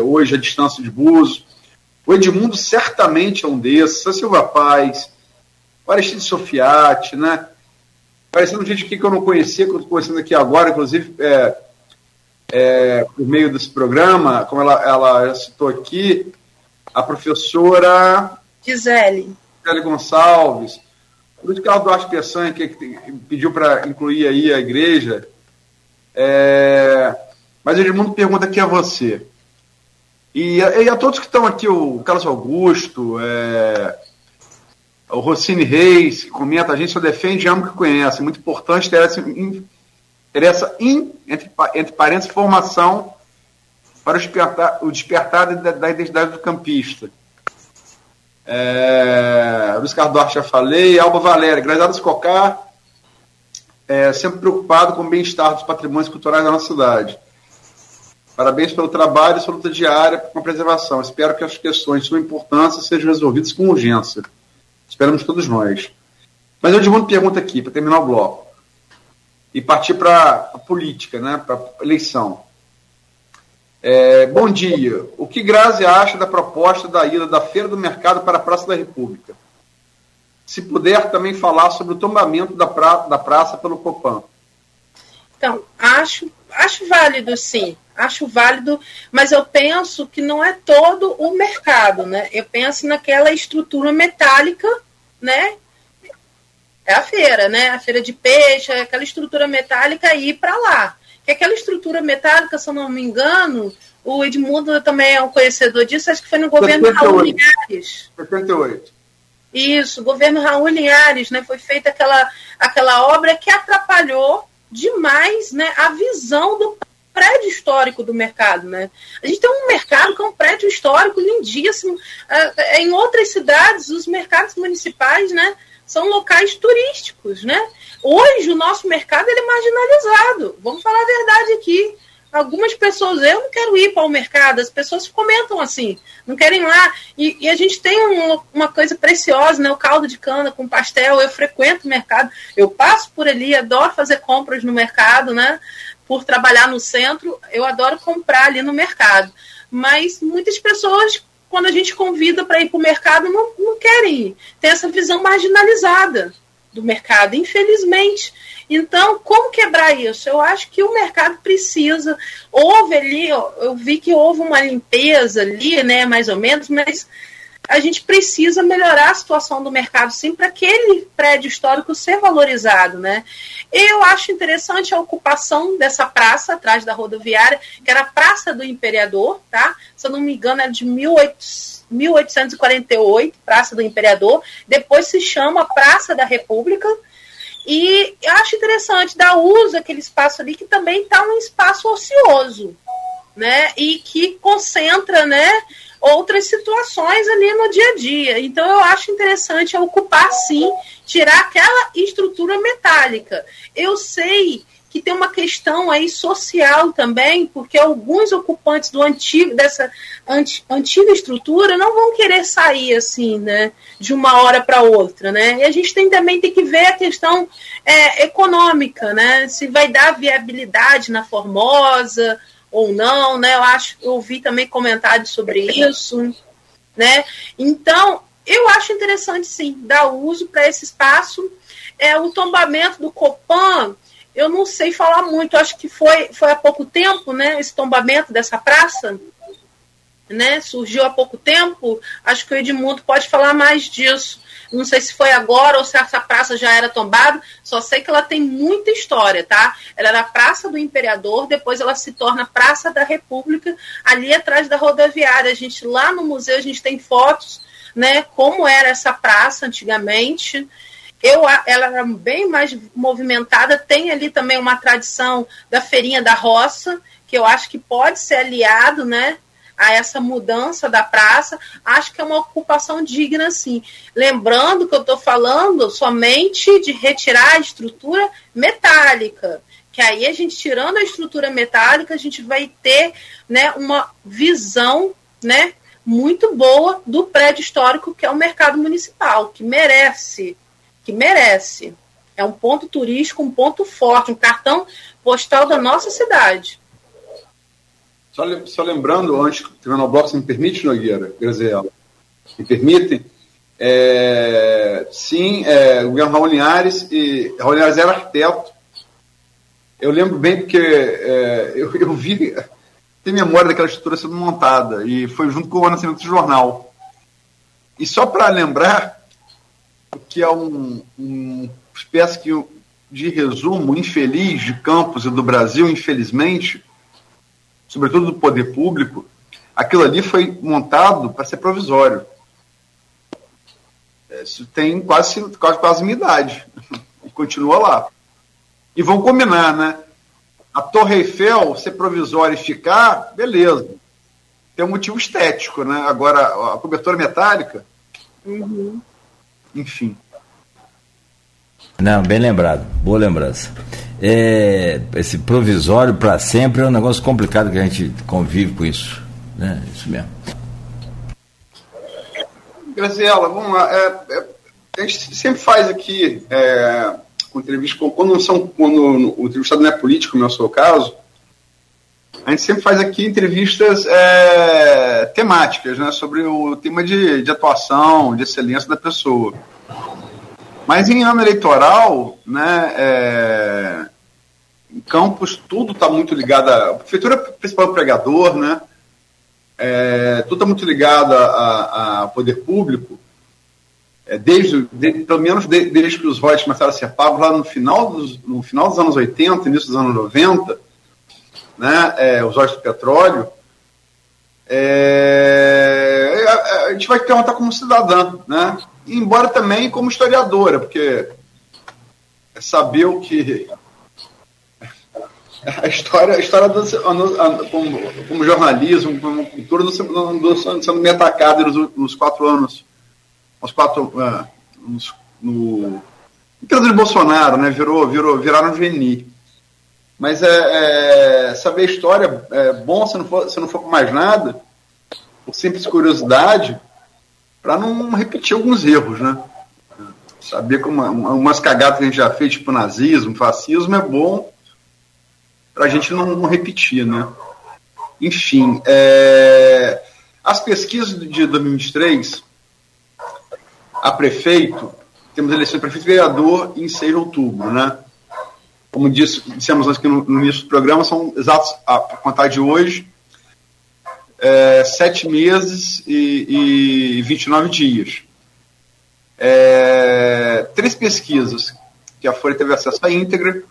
hoje a distância de Búzios. O Edmundo certamente é um desses, a Silva Paz, o Aristide Sofiati, né? Parecendo gente aqui que eu não conhecia, que eu estou conhecendo aqui agora, inclusive é, é, por meio desse programa, como ela, ela citou aqui, a professora Gisele. Gisele Gonçalves, o Luiz Carlos Duarte Peçanha, que, pediu para incluir aí a igreja. É, mas o Edmundo pergunta aqui a você. E, e a todos que estão aqui, o Carlos Augusto, é, o Rossini Reis, que comenta, a gente só defende e ama o que conhece. Muito importante ter essa, ter essa in, entre, entre parênteses, formação para o despertar, o despertar da, da identidade do campista. É, Luiz Carlos já falei, Alba Valéria, Graziada Escocar, é, sempre preocupado com o bem-estar dos patrimônios culturais da nossa cidade. Parabéns pelo trabalho e sua luta diária com a preservação. Espero que as questões de sua importância sejam resolvidas com urgência. Esperamos todos nós. Mas eu de uma pergunta aqui, para terminar o bloco. E partir para a política, né, para a eleição. É, bom dia. O que Grazi acha da proposta da ida da Feira do Mercado para a Praça da República? Se puder também falar sobre o tombamento da, pra, da praça pelo Copan. Então, acho, acho válido sim acho válido, mas eu penso que não é todo o mercado, né? Eu penso naquela estrutura metálica, né? É a feira, né? A feira de peixe, aquela estrutura metálica e ir para lá. Que aquela estrutura metálica, se eu não me engano, o Edmundo também é um conhecedor disso, acho que foi no governo 78. Raul Linhares. 78. Isso, governo Raul Linhares, né? Foi feita aquela, aquela obra que atrapalhou demais né, a visão do prédio histórico do mercado, né? A gente tem um mercado que é um prédio histórico lindíssimo. É, é, em outras cidades, os mercados municipais, né, são locais turísticos, né? Hoje o nosso mercado ele é marginalizado. Vamos falar a verdade aqui. Algumas pessoas, eu não quero ir para o mercado, as pessoas comentam assim, não querem ir lá. E, e a gente tem um, uma coisa preciosa, né? O caldo de cana com pastel. Eu frequento o mercado, eu passo por ali, adoro fazer compras no mercado, né? Por trabalhar no centro, eu adoro comprar ali no mercado. Mas muitas pessoas, quando a gente convida para ir para o mercado, não, não querem ir. Tem essa visão marginalizada do mercado, infelizmente. Então, como quebrar isso? Eu acho que o mercado precisa. Houve ali, eu vi que houve uma limpeza ali, né, mais ou menos, mas a gente precisa melhorar a situação do mercado, sim, para aquele prédio histórico ser valorizado, né? Eu acho interessante a ocupação dessa praça atrás da rodoviária, que era a Praça do Imperador, tá? Se eu não me engano, é de 1848, Praça do Imperador. Depois se chama Praça da República e eu acho interessante dar uso àquele espaço ali que também está um espaço ocioso, né? E que concentra, né? Outras situações ali no dia a dia. Então eu acho interessante ocupar sim, tirar aquela estrutura metálica. Eu sei que tem uma questão aí social também, porque alguns ocupantes do antigo dessa anti, antiga estrutura não vão querer sair assim, né, de uma hora para outra, né? E a gente tem também tem que ver a questão é, econômica, né? Se vai dar viabilidade na Formosa ou não, né? Eu acho, eu ouvi também comentários sobre isso, né? Então, eu acho interessante sim dar uso para esse espaço. É o tombamento do Copan eu não sei falar muito, acho que foi, foi há pouco tempo, né? Esse tombamento dessa praça, né? Surgiu há pouco tempo. Acho que o Edmundo pode falar mais disso. Não sei se foi agora ou se essa praça já era tombada. Só sei que ela tem muita história, tá? Ela era a Praça do Imperador, depois ela se torna Praça da República, ali atrás da rodoviária. A gente lá no museu a gente tem fotos, né? Como era essa praça antigamente. Eu, ela era bem mais movimentada. Tem ali também uma tradição da feirinha da roça, que eu acho que pode ser aliado, né? A essa mudança da praça, acho que é uma ocupação digna, sim. Lembrando que eu estou falando somente de retirar a estrutura metálica, que aí a gente tirando a estrutura metálica, a gente vai ter né, uma visão né, muito boa do prédio histórico que é o mercado municipal, que merece que merece. É um ponto turístico, um ponto forte, um cartão postal da nossa cidade. Só, só lembrando, antes que o Bloco, se me permite, Nogueira, Graziela, me permitem, é, sim, é, o Guilherme Raul Linhares, e Raul Linhares era arquiteto. Eu lembro bem porque é, eu, eu vi, tem memória daquela estrutura sendo montada, e foi junto com o nascimento do jornal. E só para lembrar, que é um, um espécie de resumo infeliz de Campos e do Brasil, infelizmente, sobretudo do poder público, aquilo ali foi montado para ser provisório. É, isso tem quase, quase, quase minha idade. E continua lá. E vão combinar, né? A Torre Eiffel ser provisória e ficar, beleza. Tem um motivo estético, né? Agora, a cobertura metálica. Uhum enfim. Não, bem lembrado, boa lembrança. É, esse provisório para sempre é um negócio complicado que a gente convive com isso. Né? Isso mesmo. Graziela, vamos lá. É, é, a gente sempre faz aqui é, com entrevista, quando, são, quando o entrevistado não é político, no seu caso, a gente sempre faz aqui entrevistas é, temáticas, né, sobre o tema de, de atuação, de excelência da pessoa. Mas em ano eleitoral, né, é, em Campos, tudo está muito ligado. A prefeitura é o principal pregador, né? É, tudo está muito ligado a, a, poder público, é, desde, de, pelo menos de, desde que os royalties começaram a ser pagos lá no final, dos, no final dos anos 80, início dos anos 90 né, é, os óleos do petróleo, é, a, a, gente vai perguntar como cidadã, né? Embora também como historiadora, porque é saber o que a história, a história do, como, como, jornalismo, como cultura, não sendo me atacada nos, nos, quatro anos, nos quatro, uh, nos, no, no período de Bolsonaro, né? Virou, virou, viraram Geni. Mas é, é, saber a história é bom se não for, se não for mais nada, por simples curiosidade, para não repetir alguns erros, né? Saber como umas cagadas que a gente já fez, tipo nazismo, fascismo, é bom para a gente não, não, repetir, né? Enfim, é, as pesquisas de 2023, a prefeito, temos eleição de prefeito e vereador em 6 de outubro, né? Como disse, dissemos aqui no, no início do programa, são exatos, a contar de hoje, é, sete meses e, e 29 dias. É, três pesquisas que a Folha teve acesso à íntegra.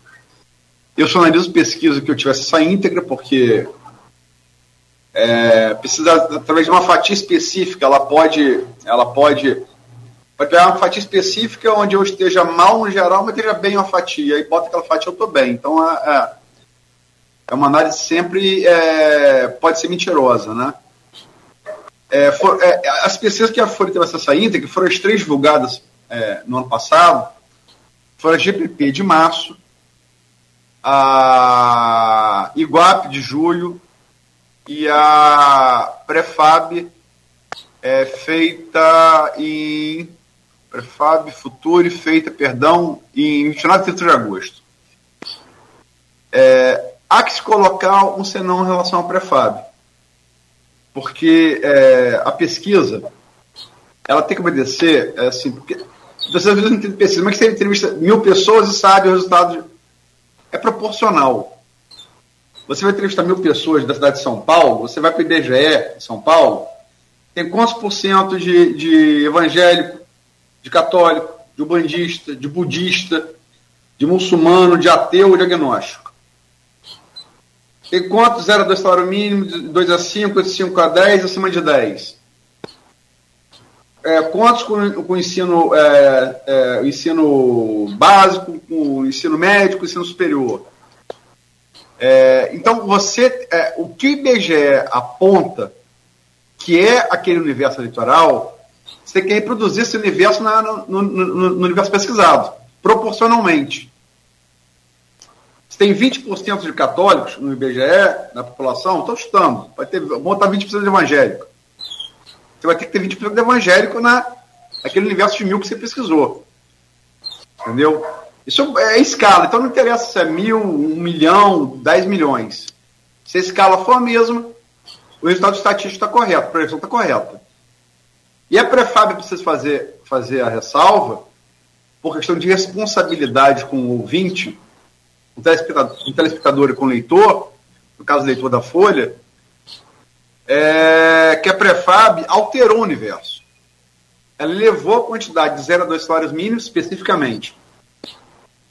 Eu só analiso pesquisa que eu tivesse acesso à íntegra, porque é, precisa, através de uma fatia específica, ela pode, ela pode, pode pegar uma fatia específica onde eu esteja mal no geral, mas esteja bem uma fatia, e bota aquela fatia eu estou bem. Então, é, é, é, uma análise sempre, é, pode ser mentirosa, né? É, for, é, as pesquisas que a Folha teve acesso ainda, que foram as três divulgadas no ano passado, foram a GPP de março, a Iguape de julho, e a Prefab é feita em Prefab Future, feita, perdão, em 29 e 30 de agosto. É, há que se colocar um senão em relação ao Prefab, porque é, a pesquisa ela tem que obedecer, é, assim, porque você às vezes não entende pesquisa, mas que você entrevista mil pessoas e sabe o resultado. De, é proporcional. Você vai entrevistar mil pessoas da cidade de São Paulo, você vai para o IBGE São Paulo, tem quantos por cento de, de evangélico, de católico, de ubandista, de budista, de muçulmano, de ateu, de agnóstico? Tem quantos 0 a 2 salário mínimo, de 2 a 5, de 5 a 10, acima de 10? É, quantos com, com ensino, é, é, ensino básico, com ensino médico, ensino superior? É, então, você, é, o que o IBGE aponta que é aquele universo eleitoral, você tem que reproduzir esse universo na, no, no, no, universo pesquisado, proporcionalmente. Tem 20% de católicos no IBGE, na população, estou chutando, vai ter, vão botar 20% de evangélico. Você vai ter que ter 20% de evangélico na, naquele universo de mil que você pesquisou. Entendeu? Isso é escala, então não interessa se é mil, um milhão, dez milhões. Se a escala for a mesma, o resultado estatístico está correto, a projeção está correta. E a Prefab precisa fazer, fazer a ressalva, por questão de responsabilidade com o ouvinte, o telespectador, o telespectador e com o leitor, no caso leitor da Folha, é que a Prefab alterou o universo. Ela levou a quantidade de 0 a 2 salários mínimos, especificamente,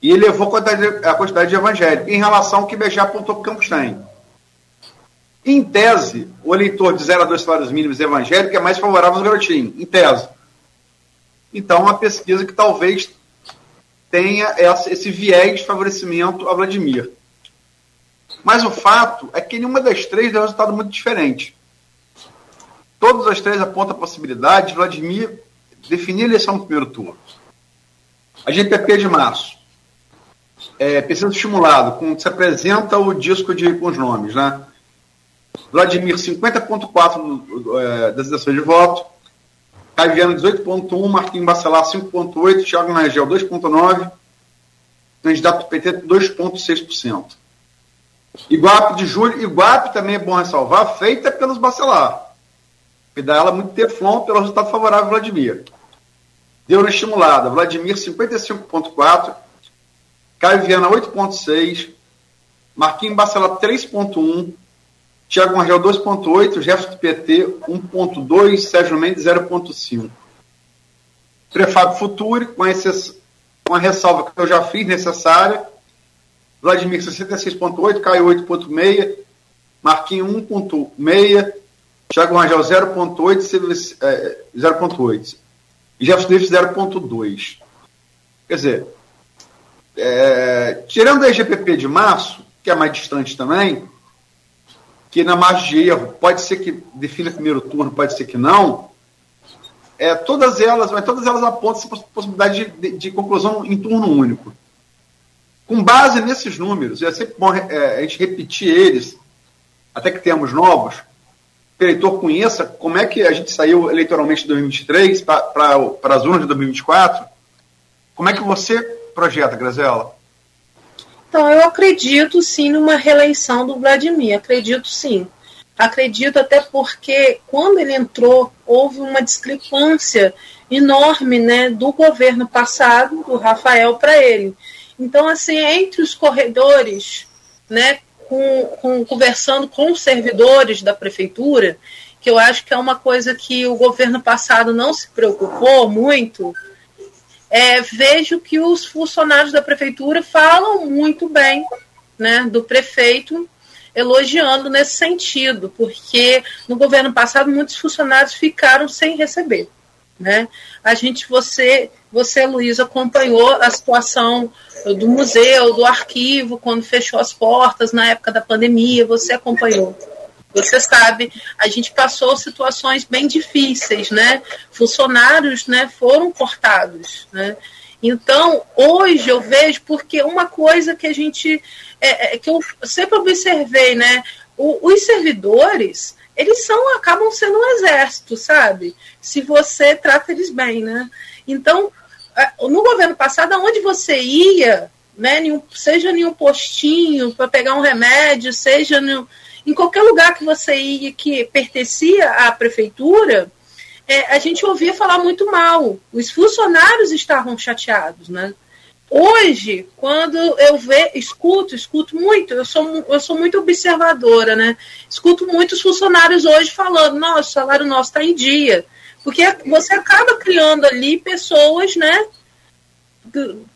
e elevou a quantidade, a quantidade de evangélicos em relação ao que BG apontou para Campos tem. Em tese, o eleitor de 0 a 2 salários mínimos evangélico é mais favorável aos garotinhos, em tese. Então, uma pesquisa que talvez tenha esse viés de favorecimento a Vladimir. Mas o fato é que nenhuma das três deu resultado muito diferente. Todas as três apontam a possibilidade de Vladimir definir a eleição no primeiro turno. A GPP de março é, pesquisa estimulado, com, se apresenta o disco de, com os nomes, né? Vladimir 50,4 é, das eleições de voto, Caio Viana 18,1, Marquinhos Bacelar 5,8, Thiago Nagel 2,9, candidato do PT 2,6%. Iguape de julho, Iguape também é bom ressalvar, feita pelos Bacelar. E dá ela muito teflon pelo resultado favorável ao Vladimir. Deu na estimulada, Vladimir 55,4%, Caio Viana 8.6, Marquinhos Bacelar 3.1, Thiago Angel 2.8, Jefferson PT 1.2, Sérgio Mendes 0.5. Prefábio Futuri, com, esses, com a ressalva que eu já fiz necessária, Vladimir 66.8, Caio 8.6, Marquinhos 1.6, Thiago Rangel 0.8, é, 0.8. E Jefferson Davis 0.2. Quer dizer, é, tirando a EGPP de março, que é mais distante também, que na margem de erro pode ser que defina primeiro turno, pode ser que não, é, todas elas, mas todas elas apontam essa possibilidade de, de, de conclusão em turno único. Com base nesses números, e é sempre bom é, a gente repetir eles, até que tenhamos novos, que o eleitor conheça como é que a gente saiu eleitoralmente em 2023 para as urnas de 2024. Como é que você projeta, Grazela? Então, eu acredito sim numa reeleição do Vladimir, acredito sim. Acredito até porque quando ele entrou, houve uma discrepância enorme né, do governo passado, do Rafael, para ele. Então, assim, entre os corredores, né, com, com, conversando com os servidores da prefeitura, que eu acho que é uma coisa que o governo passado não se preocupou muito, é, vejo que os funcionários da prefeitura falam muito bem né, do prefeito, elogiando nesse sentido, porque no governo passado muitos funcionários ficaram sem receber. Né? A gente, você, você, Luiz, acompanhou a situação do museu, do arquivo, quando fechou as portas na época da pandemia, você acompanhou. Você sabe, a gente passou situações bem difíceis, né? Funcionários, né, foram cortados, né? Então, hoje eu vejo porque uma coisa que a gente é, é que eu sempre observei, né? O, os servidores, eles são acabam sendo um exército, sabe? Se você trata eles bem, né? Então, no governo passado, aonde você ia, né, seja em um postinho para pegar um remédio, seja qualquer lugar que você ia que pertencia à prefeitura, é, a gente ouvia falar muito mal. Os funcionários estavam chateados, né? Hoje, quando eu ve, escuto, escuto muito, eu sou, eu sou muito observadora, né? Escuto muitos funcionários hoje falando, nossa, o salário nosso está em dia. Porque você acaba criando ali pessoas, né?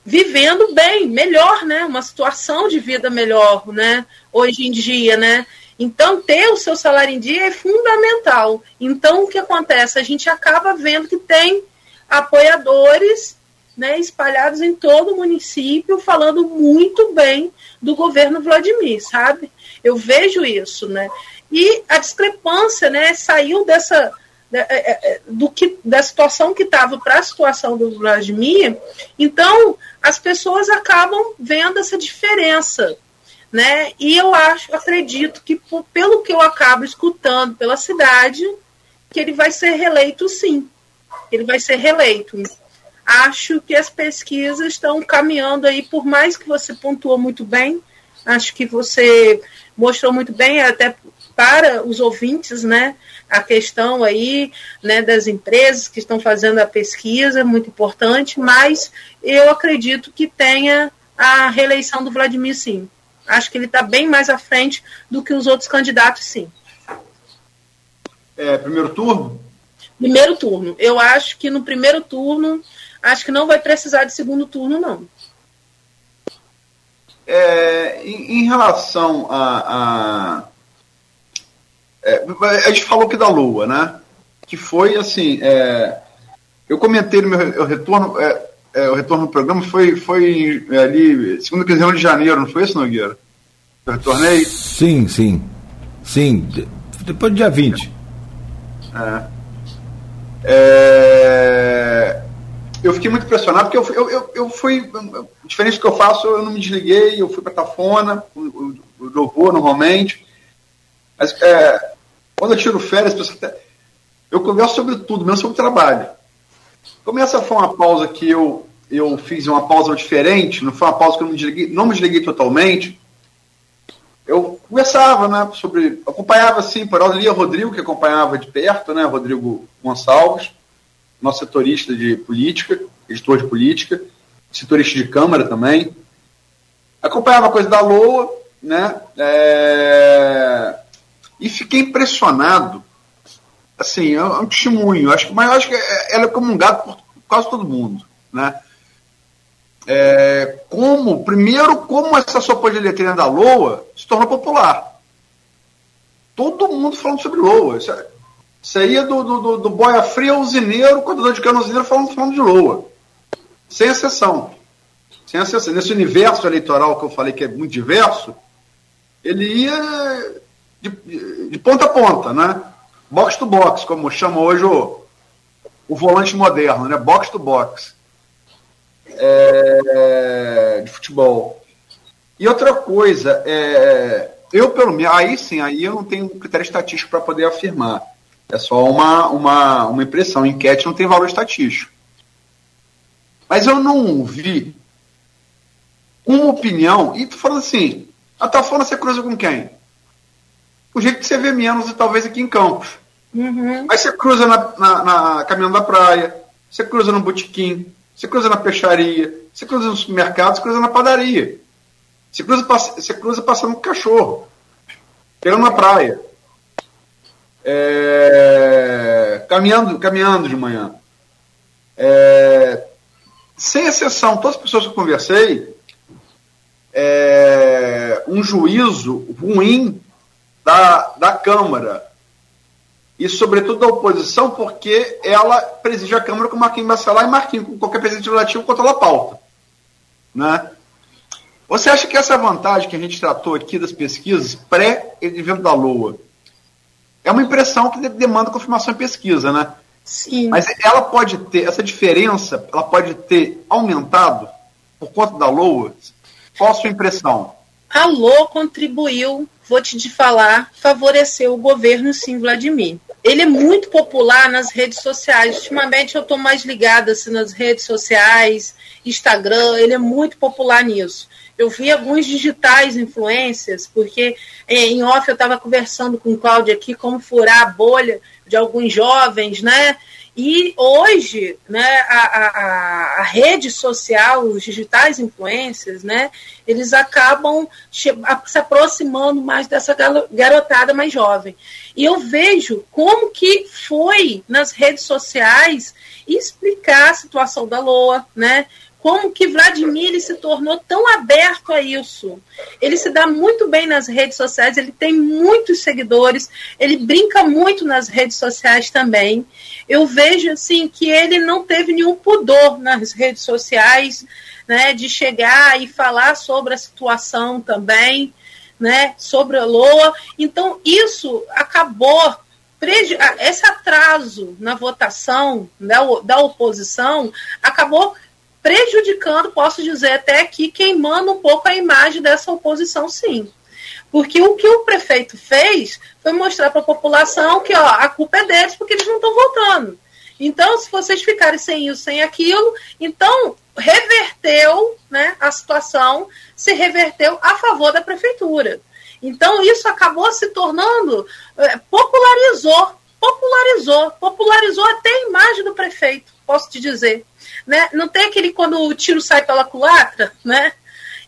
Vivendo bem, melhor, né? Uma situação de vida melhor, né? Hoje em dia, né? Então, ter o seu salário em dia é fundamental. Então, o que acontece? A gente acaba vendo que tem apoiadores né, espalhados em todo o município, falando muito bem do governo Vladimir, sabe? Eu vejo isso, né? E a discrepância, né, saiu dessa é, é, é, do que da situação que estava para a situação do Vladimir, então as pessoas acabam vendo essa diferença, né? E eu acho, acredito que pelo que eu acabo escutando pela cidade, que ele vai ser reeleito sim. Ele vai ser reeleito. Acho que as pesquisas estão caminhando aí, por mais que você pontuou muito bem, acho que você mostrou muito bem, até para os ouvintes, né? A questão aí, né, das empresas que estão fazendo a pesquisa, muito importante, mas eu acredito que tenha a reeleição do Vladimir, sim. Acho que ele está bem mais à frente do que os outros candidatos, sim. É, primeiro turno? Primeiro turno. Eu acho que no primeiro turno, acho que não vai precisar de segundo turno, não. É, em, em, relação a, a é, a gente falou aqui da Lua, né? Que foi assim. É, eu comentei no meu retorno. É, é, o retorno do programa foi, foi ali, segunda quinzena de janeiro, não foi isso, Nogueira? Eu retornei? Sim, sim. Sim. Depois do dia 20. É. é. Eu fiquei muito impressionado, porque eu, eu, eu, eu fui. Diferente do que eu faço, eu não me desliguei, eu fui para Tafona, eu vou normalmente. Mas é, quando eu tiro férias, eu converso sobre tudo, mesmo sobre trabalho. Como essa foi uma pausa que eu, eu fiz uma pausa diferente, não foi uma pausa que eu me desliguei, não me desliguei totalmente, eu conversava, né, sobre, acompanhava assim, por lia Rodrigo, que acompanhava de perto, né, Rodrigo Gonçalves, nosso setorista de política, editor de política, setorista de Câmara também. Acompanhava a coisa da LOA, né, é, e fiquei impressionado. Assim, é um testemunho, acho mas eu acho que é, ela é comungada por quase todo mundo, né? É, como, primeiro, como essa sopa de letrinha da Loa se tornou popular. Todo mundo falando sobre Loa. Isso aí é do, do, do boia fria usineiro, contador de cano usineiro falando, falando de Loa. Sem exceção. Sem exceção. Nesse universo eleitoral que eu falei que é muito diverso, ele ia de, de ponta a ponta, né? Box to box, como chama hoje o, o volante moderno, né? Box to box. É, de futebol. E outra coisa, é, eu pelo menos, aí sim, aí eu não tenho critério estatístico para poder afirmar. É só uma, uma, uma impressão. Enquete não tem valor estatístico. Mas eu não vi uma opinião, e tu falando assim, a tua falando você cruza com quem? O jeito que você vê menos, talvez aqui em Campos. Uhum. Mas você cruza na, na, na, caminhando da praia, você cruza no botequim, você cruza na peixaria, você cruza no supermercado, você cruza na padaria. Você cruza, você cruza passando com cachorro, pegando na praia. É, caminhando, caminhando de manhã. É, sem exceção, todas as pessoas que eu conversei, é, um juízo ruim da, da Câmara e, sobretudo, da oposição, porque ela preside a Câmara com Marquinhos Bacelar e Marquinhos, com qualquer presidente legislativo, controla a pauta. Né? Você acha que essa vantagem que a gente tratou aqui das pesquisas pré-evento da LOA é uma impressão que demanda confirmação em pesquisa, né? Sim. Mas ela pode ter, essa diferença, ela pode ter aumentado por conta da LOA? Qual a sua impressão? A LOA contribuiu, vou te falar, favoreceu o governo, sim, Vladimir. Ele é muito popular nas redes sociais. Ultimamente eu estou mais ligada assim, nas redes sociais, Instagram, ele é muito popular nisso. Eu vi alguns digitais influências, porque é, em off eu estava conversando com o Cláudio aqui como furar a bolha de alguns jovens, né? E hoje, né, a, a, a, rede social, os digitais influencers, né, eles acabam se aproximando mais dessa garotada mais jovem. E eu vejo como que foi nas redes sociais explicar a situação da Loa, né? Como que Vladimir se tornou tão aberto a isso. Ele se dá muito bem nas redes sociais, ele tem muitos seguidores, ele brinca muito nas redes sociais também. Eu vejo assim que ele não teve nenhum pudor nas redes sociais, né, de chegar e falar sobre a situação também, né, sobre a Loa. Então isso acabou esse atraso na votação da, da oposição acabou prejudicando, posso dizer até aqui, queimando um pouco a imagem dessa oposição, sim. Porque o que o prefeito fez foi mostrar para a população que ó, a culpa é deles porque eles não estão votando. Então, se vocês ficarem sem isso, sem aquilo, então reverteu né, a situação, se reverteu a favor da prefeitura. Então, isso acabou se tornando, é, popularizou, popularizou, popularizou até a imagem do prefeito, posso te dizer né? Não tem aquele quando o tiro sai pela culatra, né?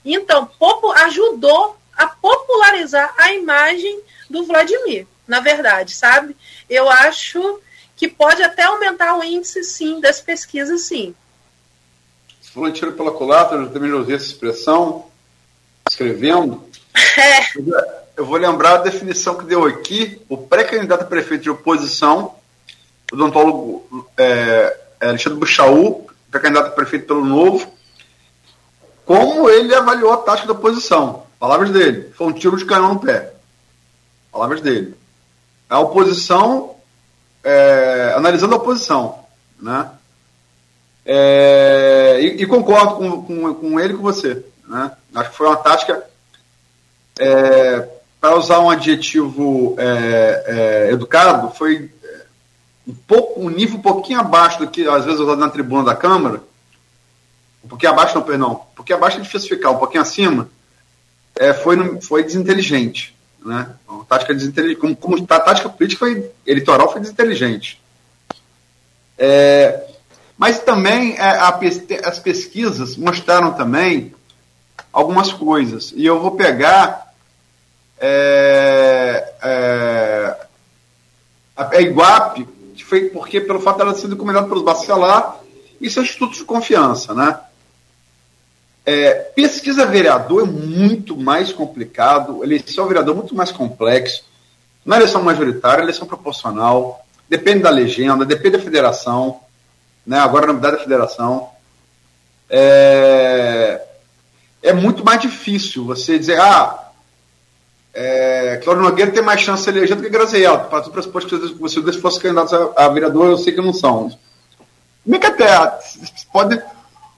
Então, ajudou a popularizar a imagem do Vladimir, na verdade, sabe? Eu acho que pode até aumentar o índice, sim, das pesquisas, sim. Você falou em tiro pela culatra, eu também usei essa expressão, escrevendo. É. Eu vou lembrar a definição que deu aqui, o pré-candidato a prefeito de oposição, o odontólogo é, Alexandre Buchaú, que é candidato a prefeito pelo Novo, como ele avaliou a tática da oposição. Palavras dele. Foi um tiro de canhão no pé. Palavras dele. A oposição, é, analisando a oposição. Né? É, e, e, concordo com, com, com, ele e com você. Né? Acho que foi uma tática, é, para usar um adjetivo é, é, educado, foi um, pouco, um nível um pouquinho abaixo do que às vezes usado na tribuna da Câmara, um pouquinho abaixo, não, perdão, pouquinho abaixo é difícil ficar, um pouquinho acima, é, foi, foi desinteligente. Né? Tática desinteligente, como, como a tática política foi, eleitoral foi desinteligente. É, mas também é, a, as pesquisas mostraram também algumas coisas. E eu vou pegar é, é, a, a Iguape foi porque pelo fato dela ter sido encomendada pelos Bacelar e seus institutos de confiança, né? É, pesquisa vereador é muito mais complicado, eleição vereador é muito mais complexo. Na eleição majoritária, eleição proporcional, depende da legenda, depende da federação, né? agora a novidade da federação. É, é muito mais difícil você dizer, ah, é, Cláudio Nogueira tem mais chance de eleger do que Graziel. Partiu para pressuposto que vocês fossem candidatos a, a, vereador, eu sei que não são. Bem que até pode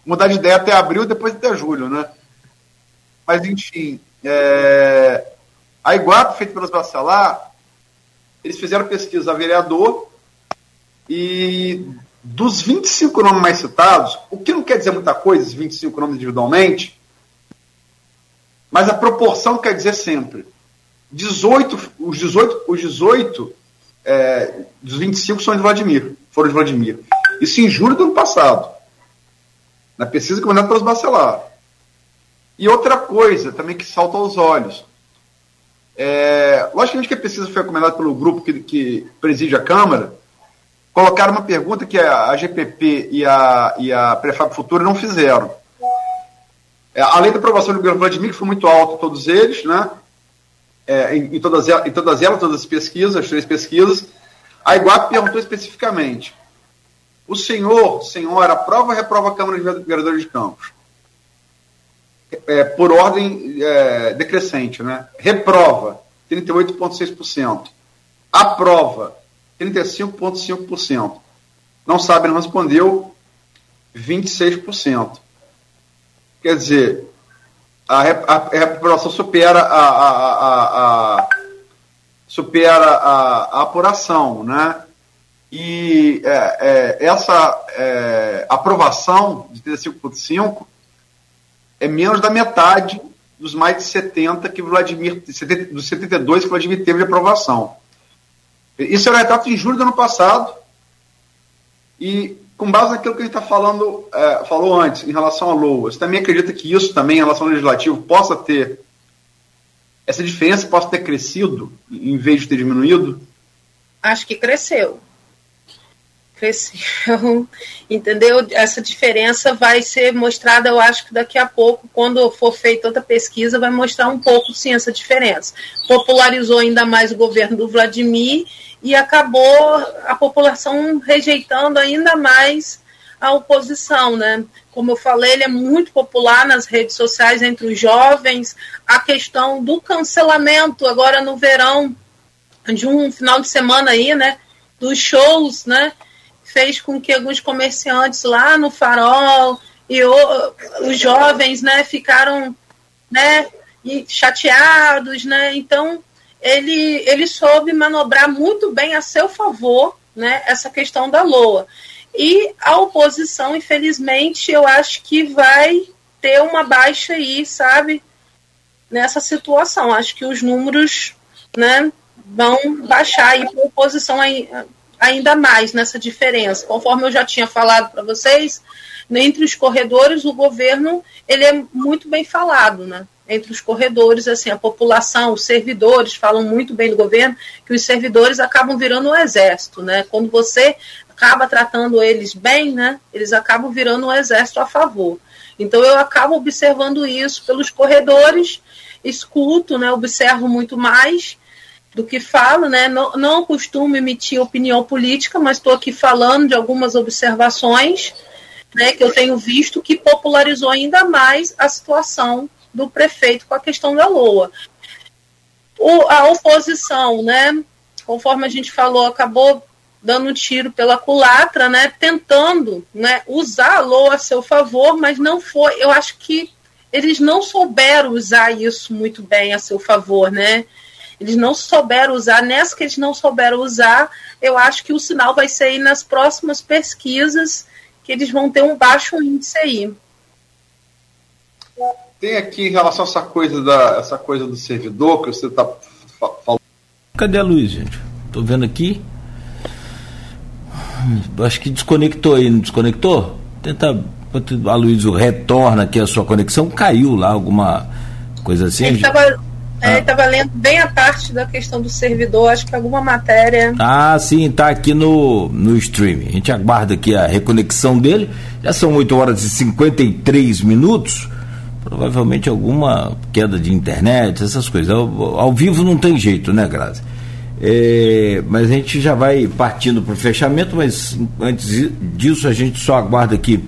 mudar de ideia até abril, depois até julho, né? Mas, enfim, é, a Iguape, feita pelos Bacelar, eles fizeram pesquisa a vereador e dos 25 nomes mais citados, o que não quer dizer muita coisa, esses 25 nomes individualmente, mas a proporção quer dizer sempre. 18, os 18, os 18 é, dos 25 são de Vladimir, foram de Vladimir. Isso em julho do ano passado, na pesquisa comandada pelos Bacelar. E outra coisa também que salta aos olhos. É, logicamente que a pesquisa foi recomendada pelo grupo que, que preside a Câmara, colocaram uma pergunta que a, GPP e a, e a Prefab Futura não fizeram. É, além da aprovação do governo Vladimir, que foi muito alta, todos eles, né? É, em, em, todas, em todas elas, todas as pesquisas, as três pesquisas, a Iguape perguntou especificamente: o senhor, senhora, aprova ou reprova a Câmara de Vereadores de Campos? É, por ordem é, decrescente, né? Reprova, 38,6%. Aprova, 35,5%. Não sabe, não respondeu, 26%. Quer dizer, a, a, a supera a, a, a supera a, apuração, né? E é, é, essa é, aprovação de 35,5 é menos da metade dos mais de 70 que Vladimir, 70, dos 72 que Vladimir teve de aprovação. Isso era retrato de julho do ano passado. E com base naquilo que a gente está falando, é, falou antes, em relação à LOA, você também acredita que isso também, em relação ao legislativo, possa ter essa diferença possa ter crescido em vez de ter diminuído? Acho que cresceu. Cresceu, entendeu? Essa diferença vai ser mostrada, eu acho que daqui a pouco, quando for feita outra pesquisa, vai mostrar um pouco sim essa diferença. Popularizou ainda mais o governo do Vladimir e acabou a população rejeitando ainda mais a oposição, né? Como eu falei, ele é muito popular nas redes sociais entre os jovens. A questão do cancelamento agora no verão de um final de semana aí, né? Dos shows, né? Fez com que alguns comerciantes lá no Farol e o, os jovens, né? Ficaram, né? chateados, né? Então ele, ele soube manobrar muito bem a seu favor né, essa questão da LOA. E a oposição, infelizmente, eu acho que vai ter uma baixa aí, sabe, nessa situação. Acho que os números né, vão baixar aí para a oposição ainda mais nessa diferença. Conforme eu já tinha falado para vocês, entre os corredores, o governo ele é muito bem falado, né? Entre os corredores, assim, a população, os servidores falam muito bem do governo, que os servidores acabam virando um exército, né? Quando você acaba tratando eles bem, né? Eles acabam virando um exército a favor. Então eu acabo observando isso pelos corredores, escuto, né? Observo muito mais do que falo, né? Não, não costumo emitir opinião política, mas estou aqui falando de algumas observações, né? Que eu tenho visto que popularizou ainda mais a situação do prefeito com a questão da LOA. O, a oposição, né, conforme a gente falou, acabou dando um tiro pela culatra, né, tentando né, usar a LOA a seu favor, mas não foi. Eu acho que eles não souberam usar isso muito bem a seu favor, né? Eles não souberam usar, nessa que eles não souberam usar, eu acho que o sinal vai ser aí nas próximas pesquisas que eles vão ter um baixo índice aí. Tem aqui em relação a essa coisa, da, essa coisa do servidor que você está falando. Cadê a luz, gente? Estou vendo aqui. Acho que desconectou aí, não desconectou? Tenta. A Luiz retorna aqui a sua conexão. Caiu lá alguma coisa assim? Ele estava é, ah. lendo bem a parte da questão do servidor, acho que alguma matéria. Ah, sim, tá aqui no, no stream. A gente aguarda aqui a reconexão dele. Já são 8 horas e 53 minutos provavelmente alguma queda de internet, essas coisas. Ao, ao vivo não tem jeito, né, Grazi? É, mas a gente já vai partindo para o fechamento, mas antes disso a gente só aguarda aqui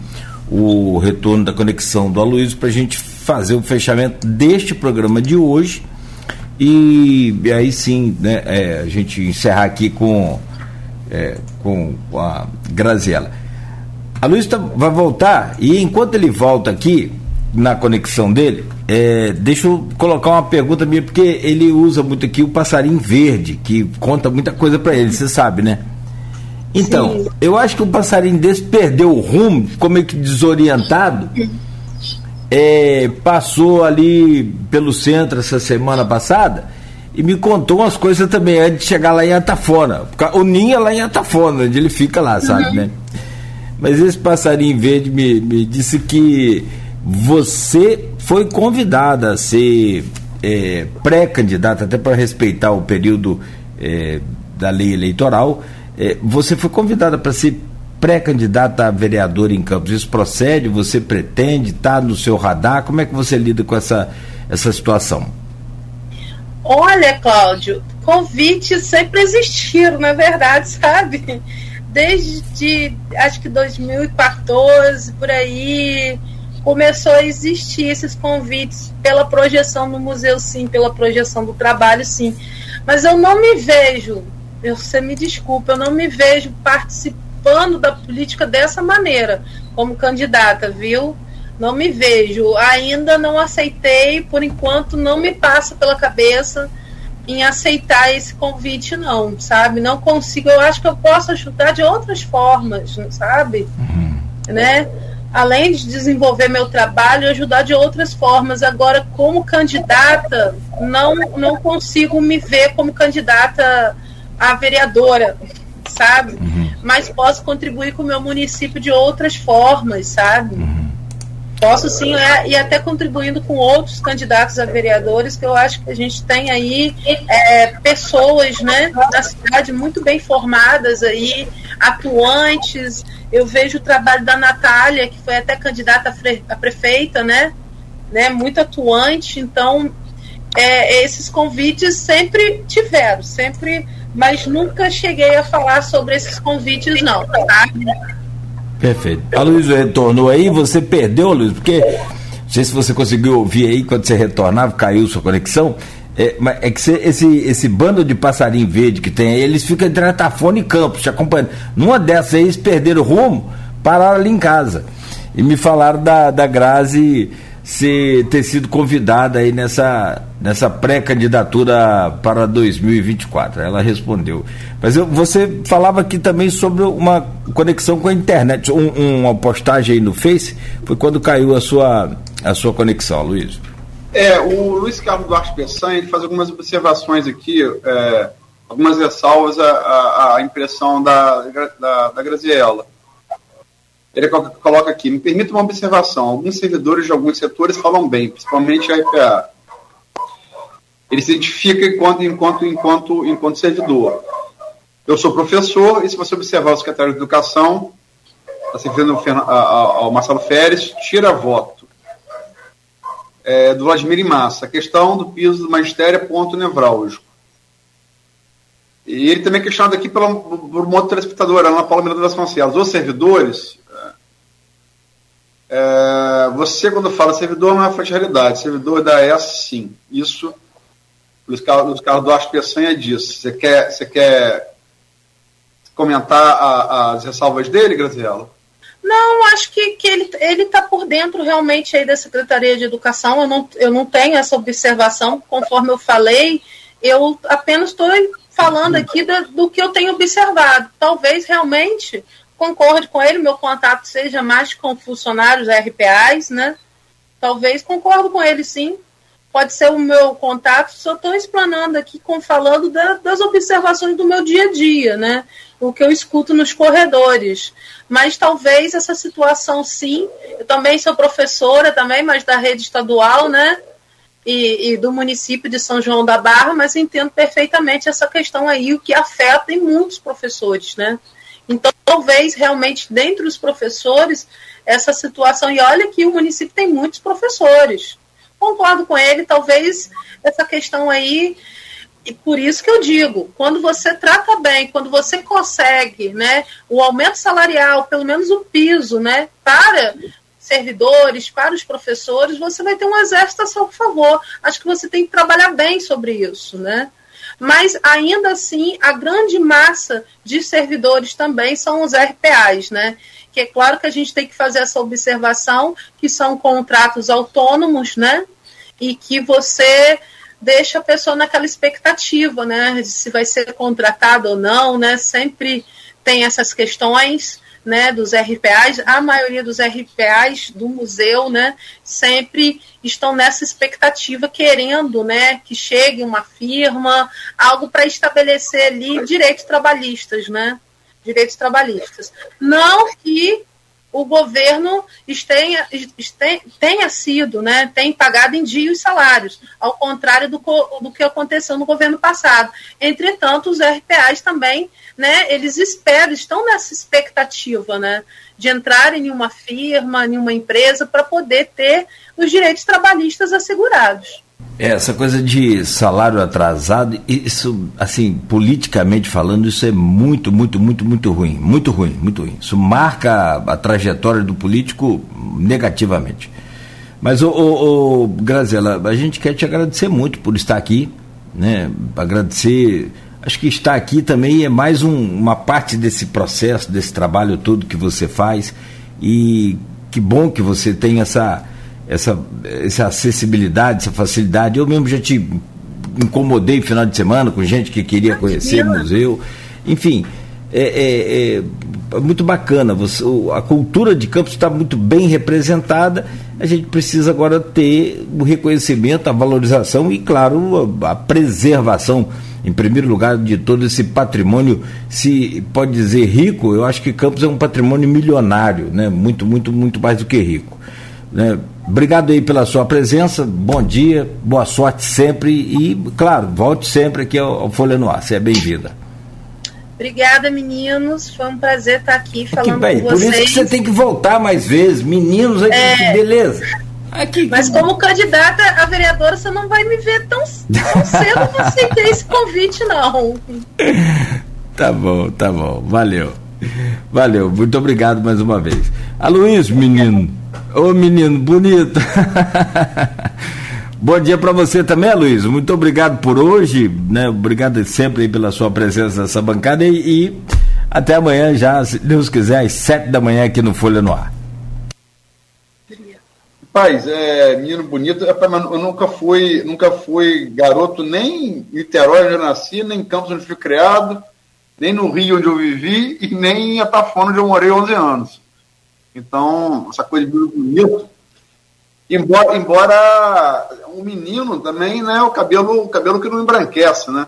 o retorno da conexão do Aloysio para a gente fazer o fechamento deste programa de hoje e, e aí sim né, é, a gente encerrar aqui com, é, com, a Graziela. A Luiz tá, vai voltar e enquanto ele volta aqui, na conexão dele, é, deixa eu colocar uma pergunta minha, porque ele usa muito aqui o passarinho verde, que conta muita coisa para ele, você sabe, né? Então, Sim. eu acho que o passarinho desse perdeu o rumo, ficou meio que desorientado. É, passou ali pelo centro essa semana passada e me contou umas coisas também antes de chegar lá em Atafona. O ninho é lá em Atafona, onde ele fica lá, sabe, uhum. né? Mas esse passarinho verde me, me disse que você foi convidada a ser é, pré-candidata, até para respeitar o período é, da lei eleitoral. É, você foi convidada para ser pré-candidata a vereadora em Campos. Isso procede? Você pretende? Está no seu radar? Como é que você lida com essa, essa situação? Olha, Cláudio, convites sempre existiram, na verdade, sabe? Desde acho que 2014, por aí, começou a existir esses convites pela projeção no museu, sim, pela projeção do trabalho, sim. Mas eu não me vejo, você me desculpa, eu não me vejo participando da política dessa maneira, como candidata, viu? Não me vejo. Ainda não aceitei, por enquanto não me passa pela cabeça em aceitar esse convite, não, sabe? Não consigo. Eu acho que eu posso ajudar de outras formas, sabe? Uhum. Né? Além de desenvolver meu trabalho, ajudar de outras formas. Agora, como candidata, não, não consigo me ver como candidata a vereadora, sabe? Uhum. Mas posso contribuir com o meu município de outras formas, sabe? Uhum. Posso sim, é, e até contribuindo com outros candidatos a vereadores, que eu acho que a gente tem aí é, pessoas né, na cidade muito bem formadas aí, atuantes, eu vejo o trabalho da Natália, que foi até candidata a prefeita, né? né muito atuante. Então, é, esses convites sempre tiveram, sempre, mas nunca cheguei a falar sobre esses convites, não, tá? Perfeito. A Luiz retornou aí, você perdeu, Luiz, porque não sei se você conseguiu ouvir aí quando você retornava, caiu sua conexão. É, é que esse, esse bando de passarinho verde que tem aí, eles ficam entre Atafone e Campos, te acompanhando. Numa dessas aí, eles perderam o rumo, pararam ali em casa. E me falaram da, da Grazi ser, ter sido convidada aí nessa, nessa pré-candidatura para 2024. Ela respondeu. Mas eu, você falava aqui também sobre uma conexão com a internet. Um, uma postagem aí no Face foi quando caiu a sua, a sua conexão, Luiz. É, o Luiz Carlos Duarte Pessan, ele faz algumas observações aqui, é, algumas ressalvas à, à impressão da, da, da Graziella. Ele coloca aqui, me permita uma observação, alguns servidores de alguns setores falam bem, principalmente a RPA. Ele se identifica enquanto, enquanto, enquanto, enquanto servidor. Eu sou professor, e se você observar o secretário de Educação, está servindo ao Marcelo Férez, tira voto é, do Vladimir Massa, a questão do piso do magistério é ponto nevrálgico. E ele também é questionado aqui pela, por uma outra telespectadora, Ana Paula Miranda Vasconcelos. Os servidores, é, você quando fala servidor não é fonte de realidade, servidor da S sim. Isso, Luiz Carlos, Carlos Duarte Peçanha disse. Você quer, você quer comentar a, as ressalvas dele, Graziela? Não, acho que, que ele ele está por dentro realmente aí da Secretaria de Educação. Eu não, eu não tenho essa observação, conforme eu falei. Eu apenas estou falando aqui do que eu tenho observado. Talvez realmente concorde com ele, meu contato seja mais com funcionários RPAs, né? Talvez concordo com ele sim. Pode ser o meu contato, só estou explanando aqui, com, falando da, das observações do meu dia a dia, né? O que eu escuto nos corredores mas talvez essa situação sim. Eu também sou professora também, mas da rede estadual, né? E, e, do município de São João da Barra, mas entendo perfeitamente essa questão aí, o que afeta em muitos professores, né? Então, talvez realmente dentre os professores essa situação, e olha que o município tem muitos professores. Concordo com ele, talvez essa questão aí e por isso que eu digo, quando você trata bem, quando você consegue né, o aumento salarial, pelo menos o piso, né, para servidores, para os professores, você vai ter um exército a seu favor. Acho que você tem que trabalhar bem sobre isso, né? Mas ainda assim a grande massa de servidores também são os RPAs, né? Que é claro que a gente tem que fazer essa observação que são contratos autônomos, né? E que você deixa a pessoa naquela expectativa, né? De se vai ser contratado ou não, né? Sempre tem essas questões né, dos RPAs, a maioria dos RPAs do museu, né, sempre estão nessa expectativa, querendo, né, que chegue uma firma, algo para estabelecer ali direitos trabalhistas, né, direitos trabalhistas. Não que o governo tenha, tenha sido, né, tem pagado em dia os salários, ao contrário do, do que aconteceu no governo passado. Entretanto, os RPAs também, né, eles esperam, estão nessa expectativa, né, de entrar em uma firma, em uma empresa, para poder ter os direitos trabalhistas assegurados. É, essa coisa de salário atrasado, isso, assim, politicamente falando, isso é muito, muito, muito, muito ruim. Muito ruim, muito ruim. Isso marca a trajetória do político negativamente. Mas, ô, ô, ô a gente quer te agradecer muito por estar aqui, né? Agradecer. Acho que estar aqui também é mais um, uma parte desse processo, desse trabalho todo que você faz. E que bom que você tem essa essa, essa acessibilidade, essa facilidade. Eu mesmo já te incomodei final de semana com gente que queria conhecer o museu. Enfim, é, é, é, muito bacana. Você, a cultura de Campos está muito bem representada. A gente precisa agora ter o reconhecimento, a valorização e, claro, a, a preservação, em primeiro lugar, de todo esse patrimônio. Se pode dizer rico, eu acho que Campos é um patrimônio milionário, né? muito, muito, muito mais do que rico. Né? Obrigado aí pela sua presença, bom dia, boa sorte sempre e, claro, volte sempre aqui ao, Folha no Ar, você é bem-vinda. Obrigada, meninos. Foi um prazer estar aqui falando bem, com vocês. Por isso que você tem que voltar mais vezes. Meninos, aqui, é... beleza. Aqui, Mas como candidata a vereadora, você não vai me ver tão, tão cedo não aceitei esse convite, não. Tá bom, tá bom. Valeu. Valeu. Muito obrigado mais uma vez. Aloysio, menino. Ô menino bonito. Bom dia para você também, Luiz. Muito obrigado por hoje, né? Obrigado sempre pela sua presença nessa bancada e, e, até amanhã já, se Deus quiser, às sete da manhã aqui no Folha no Ar. Paz, é, menino bonito, eu nunca fui, nunca fui garoto nem em Niterói onde eu nasci, nem em Campos onde fui criado, nem no Rio onde eu vivi e nem em Atafona onde eu morei 11 anos. Então, essa coisa de bonito. Embora, embora um menino também, né? O cabelo, o cabelo que não embranquece, né?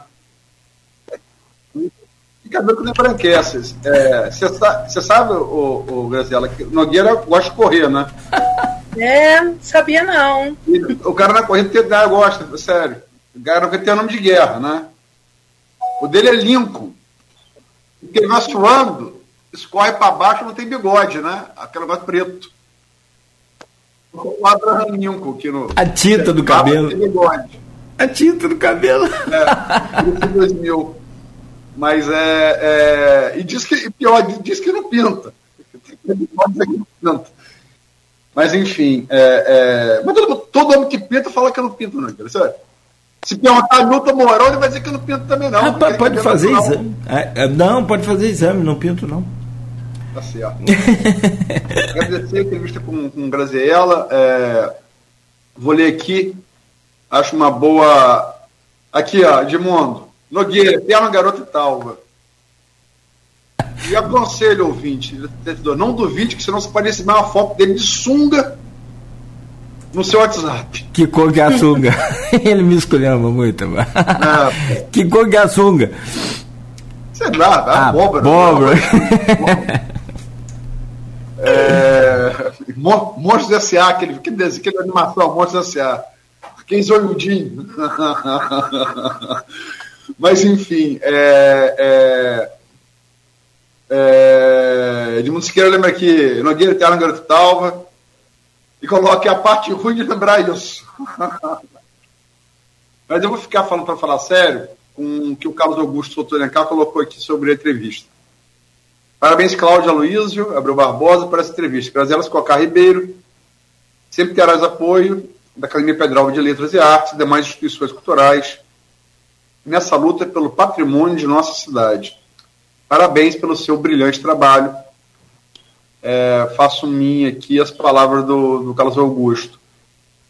E cabelo que não embranquece. Você é, sabe, o, o Graziela, que Nogueira gosta de correr, né? É, sabia não. E o cara na corrida tem, ah, gosta, sério. O cara não tem nome de guerra, né? O dele é Lincoln. Porque ele vai suando escorre para baixo não tem bigode, né? Aquele negócio preto. O Abraham Lincoln aqui no. A tinta do cabelo. A tinta do cabelo. É, 2000. Mas é, é. E diz que, pior, diz que não pinta. Que não. Mas enfim, é, é, mas todo, todo homem que pinta fala que não pinta, não, sabe? Se perguntar a Milton Mourão, ele vai dizer que não pinta também, não. Ah, pode fazer exame. É, é, não, pode fazer exame, não pinto, não. Tá certo. Agradecer a entrevista com, com Graziella. É, vou ler aqui. Acho uma boa. Aqui, ó, Edmundo. Nogueira, perna garota e tal. E aconselho, ouvinte, não duvide que senão você pode receber uma foto dele de sunga no seu WhatsApp. Que cor que é a sunga? Ele me escolheu muito. É. Que cor que é a sunga? Sei lá, ah, abóbora. Abóbora. É, Monstros S.A., aquele, aquele, aquele animação, Monstros S.A. Quem zoiudinho. Mas, enfim, é, é, é, Edmundo Siqueira lembra aqui, Nogueira Eterno Garoto Talva, e coloque a parte ruim de lembrar isso. Mas eu vou ficar falando para falar sério com o que o Carlos Augusto Sotorencar colocou aqui sobre a entrevista. Parabéns, Cláudia Aloysio, Abreu Barbosa, por essa entrevista. Graziela Cocar Ribeiro, sempre terás apoio da Academia Federal de Letras e Artes e demais instituições culturais. nessa luta pelo patrimônio de nossa cidade. Parabéns pelo seu brilhante trabalho. É, faço minha aqui as palavras do, do Carlos Augusto.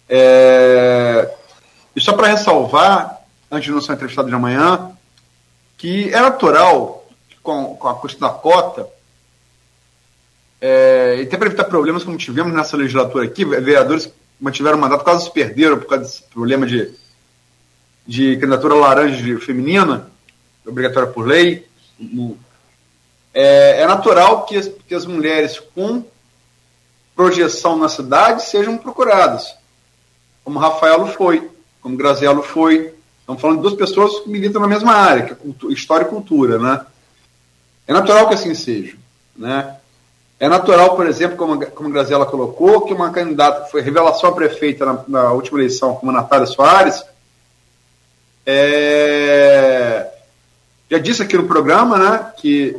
É, e só para ressalvar, antes de não ser entrevistado de amanhã, que é natural, com, com a questão da cota, é, e até para evitar problemas como tivemos nessa legislatura aqui, vereadores mantiveram o mandato, quase se perderam por causa desse problema de, de candidatura laranja feminina, obrigatória por lei. É, é natural que as, que as mulheres com projeção na cidade sejam procuradas, como Rafaelo foi, como Grazielo foi. Estamos falando de duas pessoas que militam na mesma área, que é história e cultura, né? É natural que assim seja, né? É natural, por exemplo, como, como a Graziela colocou, que uma candidata que foi revelação a prefeita na, na última eleição, como Natália Soares, é, já disse aqui no programa né, que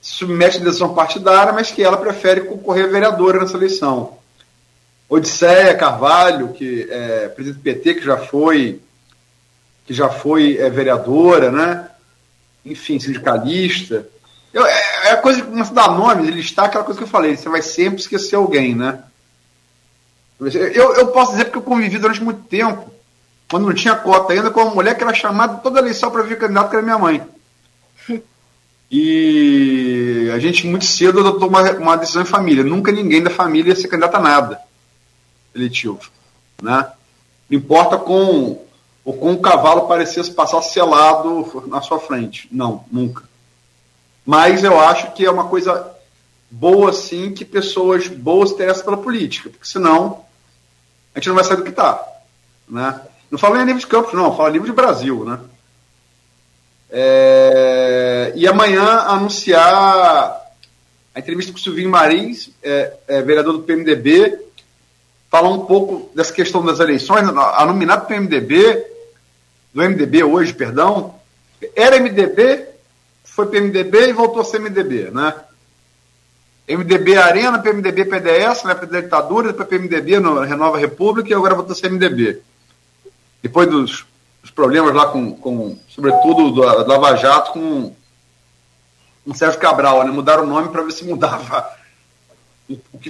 submete a decisão partidária, mas que ela prefere concorrer vereadora nessa eleição. Odisseia Carvalho, que é presidente do PT, que já foi, que já foi é, vereadora, né? Enfim, sindicalista. Eu, é, é a coisa que começa a dar nomes, ele está aquela coisa que eu falei, você vai sempre esquecer alguém, né? Eu, eu posso dizer porque eu convivi durante muito tempo, quando não tinha cota ainda, com uma mulher que era chamada toda eleição para vir candidato, que era minha mãe. E a gente muito cedo adotou uma, uma decisão em família. Nunca ninguém da família ia ser candidato a nada eletivo. Né? Não importa com, ou com o cavalo parecesse passar selado na sua frente. Não, nunca. Mas eu acho que é uma coisa boa, sim, que pessoas boas interessam pela política, porque senão a gente não vai sair do que está. Né? Não falo nem a nível de campos, não, falo a nível de Brasil. Né? É... E amanhã anunciar a entrevista com o Silvinho Marins, é, é, vereador do PMDB, falar um pouco dessa questão das eleições. A nominada do PMDB, do MDB hoje, perdão, era MDB, foi PMDB e voltou a ser MDB, né? MDB Arena, PMDB PDS, né, da ditadura, depois PMDB no Renova República e agora voltou a ser MDB. Depois dos, dos problemas lá com, com sobretudo, do, Lava Jato com, com Sérgio Cabral, né? Mudaram o nome para ver se mudava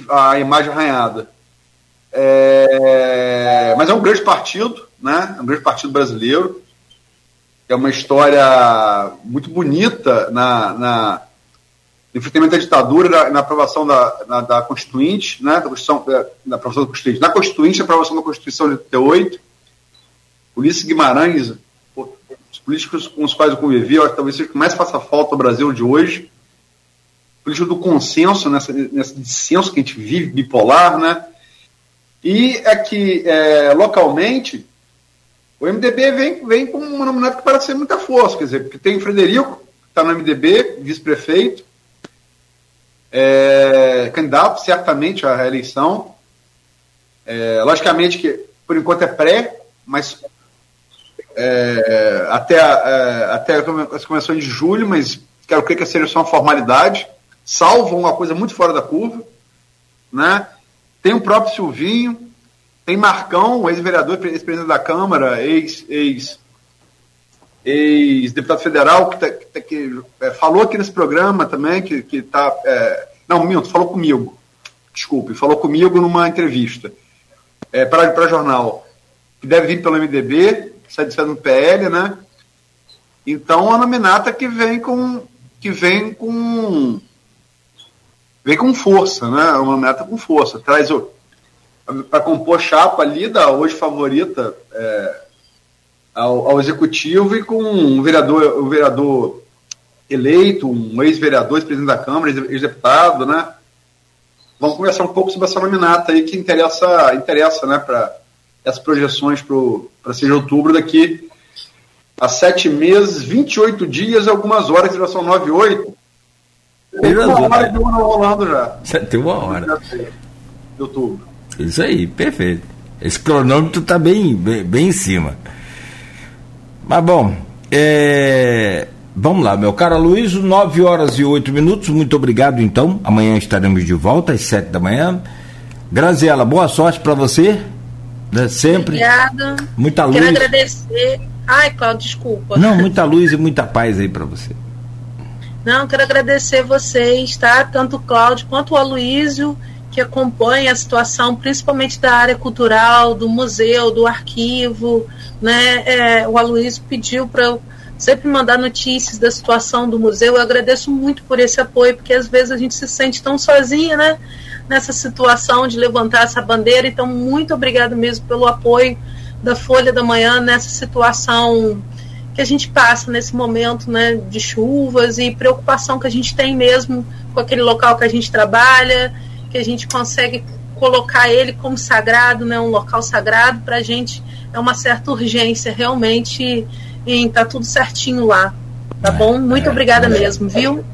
a imagem arranhada. É, mas é um grande partido, né? É um grande partido brasileiro. É uma história muito bonita na, na no enfrentamento da ditadura, na, na aprovação da, na, da Constituinte, né, da Constituição, é, na aprovação da Constituinte, na Constituinte, na aprovação da Constituição de 88, Ulisses Guimarães, os políticos com os quais eu convivi, eu acho que talvez seja o que mais faça falta ao Brasil de hoje, político do consenso, nessa, nessa dissenso que a gente vive, bipolar, né, e aqui, é, localmente, o MDB vem, vem com uma nominata que parece ser muita força, quer dizer, porque tem o Frederico, que está no MDB, vice-prefeito, é, candidato certamente à reeleição. É, logicamente que por enquanto é pré, mas é, até, é, até as convenções de julho, mas quero crer que seja só uma formalidade, salvo uma coisa muito fora da curva. Né? Tem o próprio Silvinho, tem Marcão, ex-vereador, ex-presidente da Câmara, ex, ex, ex-deputado federal, que, tá, que, tá, que é, falou aqui nesse programa também, que está. É, não, Milton, falou comigo. Desculpe, falou comigo numa entrevista é, para jornal, que deve vir pelo MDB, sai do PL, né? Então a nominata que vem com. que vem com. vem com força, né? Uma nominata com força. Traz o para compor chapa ali da hoje favorita é, ao, ao, executivo e com um vereador, um vereador eleito, um ex-vereador, ex-presidente da Câmara, ex-deputado, né? Vamos conversar um pouco sobre essa nominata aí que interessa, interessa né, para essas projeções para 6 de outubro daqui a sete meses, 28 dias e algumas horas, já são 9 e 8. Tem uma hora de uma rolando já. Tem uma hora. De outubro. Isso aí, perfeito. Esse cronômetro está bem, bem, bem em cima. Mas bom, é... vamos lá, meu caro Luiz, 9 horas e 8 minutos. Muito obrigado, então. Amanhã estaremos de volta às 7 da manhã. Graziela, boa sorte para você. Né? Sempre. Obrigada. Muita luz. Quero agradecer Ai, Cláudio, desculpa. Não, muita luz e muita paz aí para você. Não, quero agradecer vocês, tá? Tanto o Cláudio quanto o Aloísio, que acompanha a situação, principalmente da área cultural, do museu, do arquivo. Né? É, o Aloísio pediu para eu sempre mandar notícias da situação do museu. Eu agradeço muito por esse apoio, porque às vezes a gente se sente tão sozinha, né? Nessa situação de levantar essa bandeira. Então, muito obrigado mesmo pelo apoio da Folha da Manhã nessa situação que a gente passa nesse momento né, de chuvas e preocupação que a gente tem mesmo com aquele local que a gente trabalha, que a gente consegue colocar ele como sagrado, né, um local sagrado para a gente é uma certa urgência realmente em tá tudo certinho lá, tá é, bom? Muito é, obrigada é, mesmo, viu?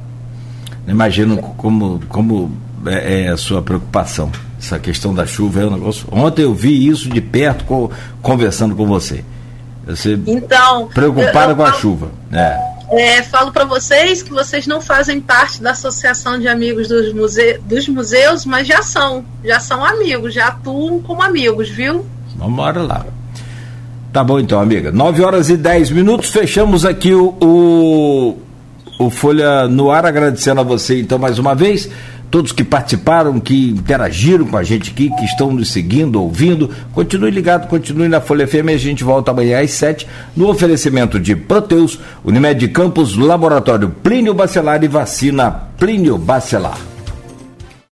Imagino como como é, é a sua preocupação essa questão da chuva é um negócio. Ontem eu vi isso de perto conversando com você. Você então, preocupada com a chuva. É. É, falo para vocês que vocês não fazem parte da associação de amigos dos, muse dos museus, mas já são, já são amigos, já atuam como amigos, viu? Vamos lá. Tá bom então, amiga. 9 horas e 10 minutos, fechamos aqui o, o, o Folha no ar, agradecendo a você então mais uma vez todos que participaram, que interagiram com a gente aqui, que estão nos seguindo, ouvindo. Continue ligado, continue na Folha FM. A gente volta amanhã às 7 no oferecimento de Panteus, Unimed Campos, Laboratório Plínio Bacelar e Vacina Plínio Bacelar.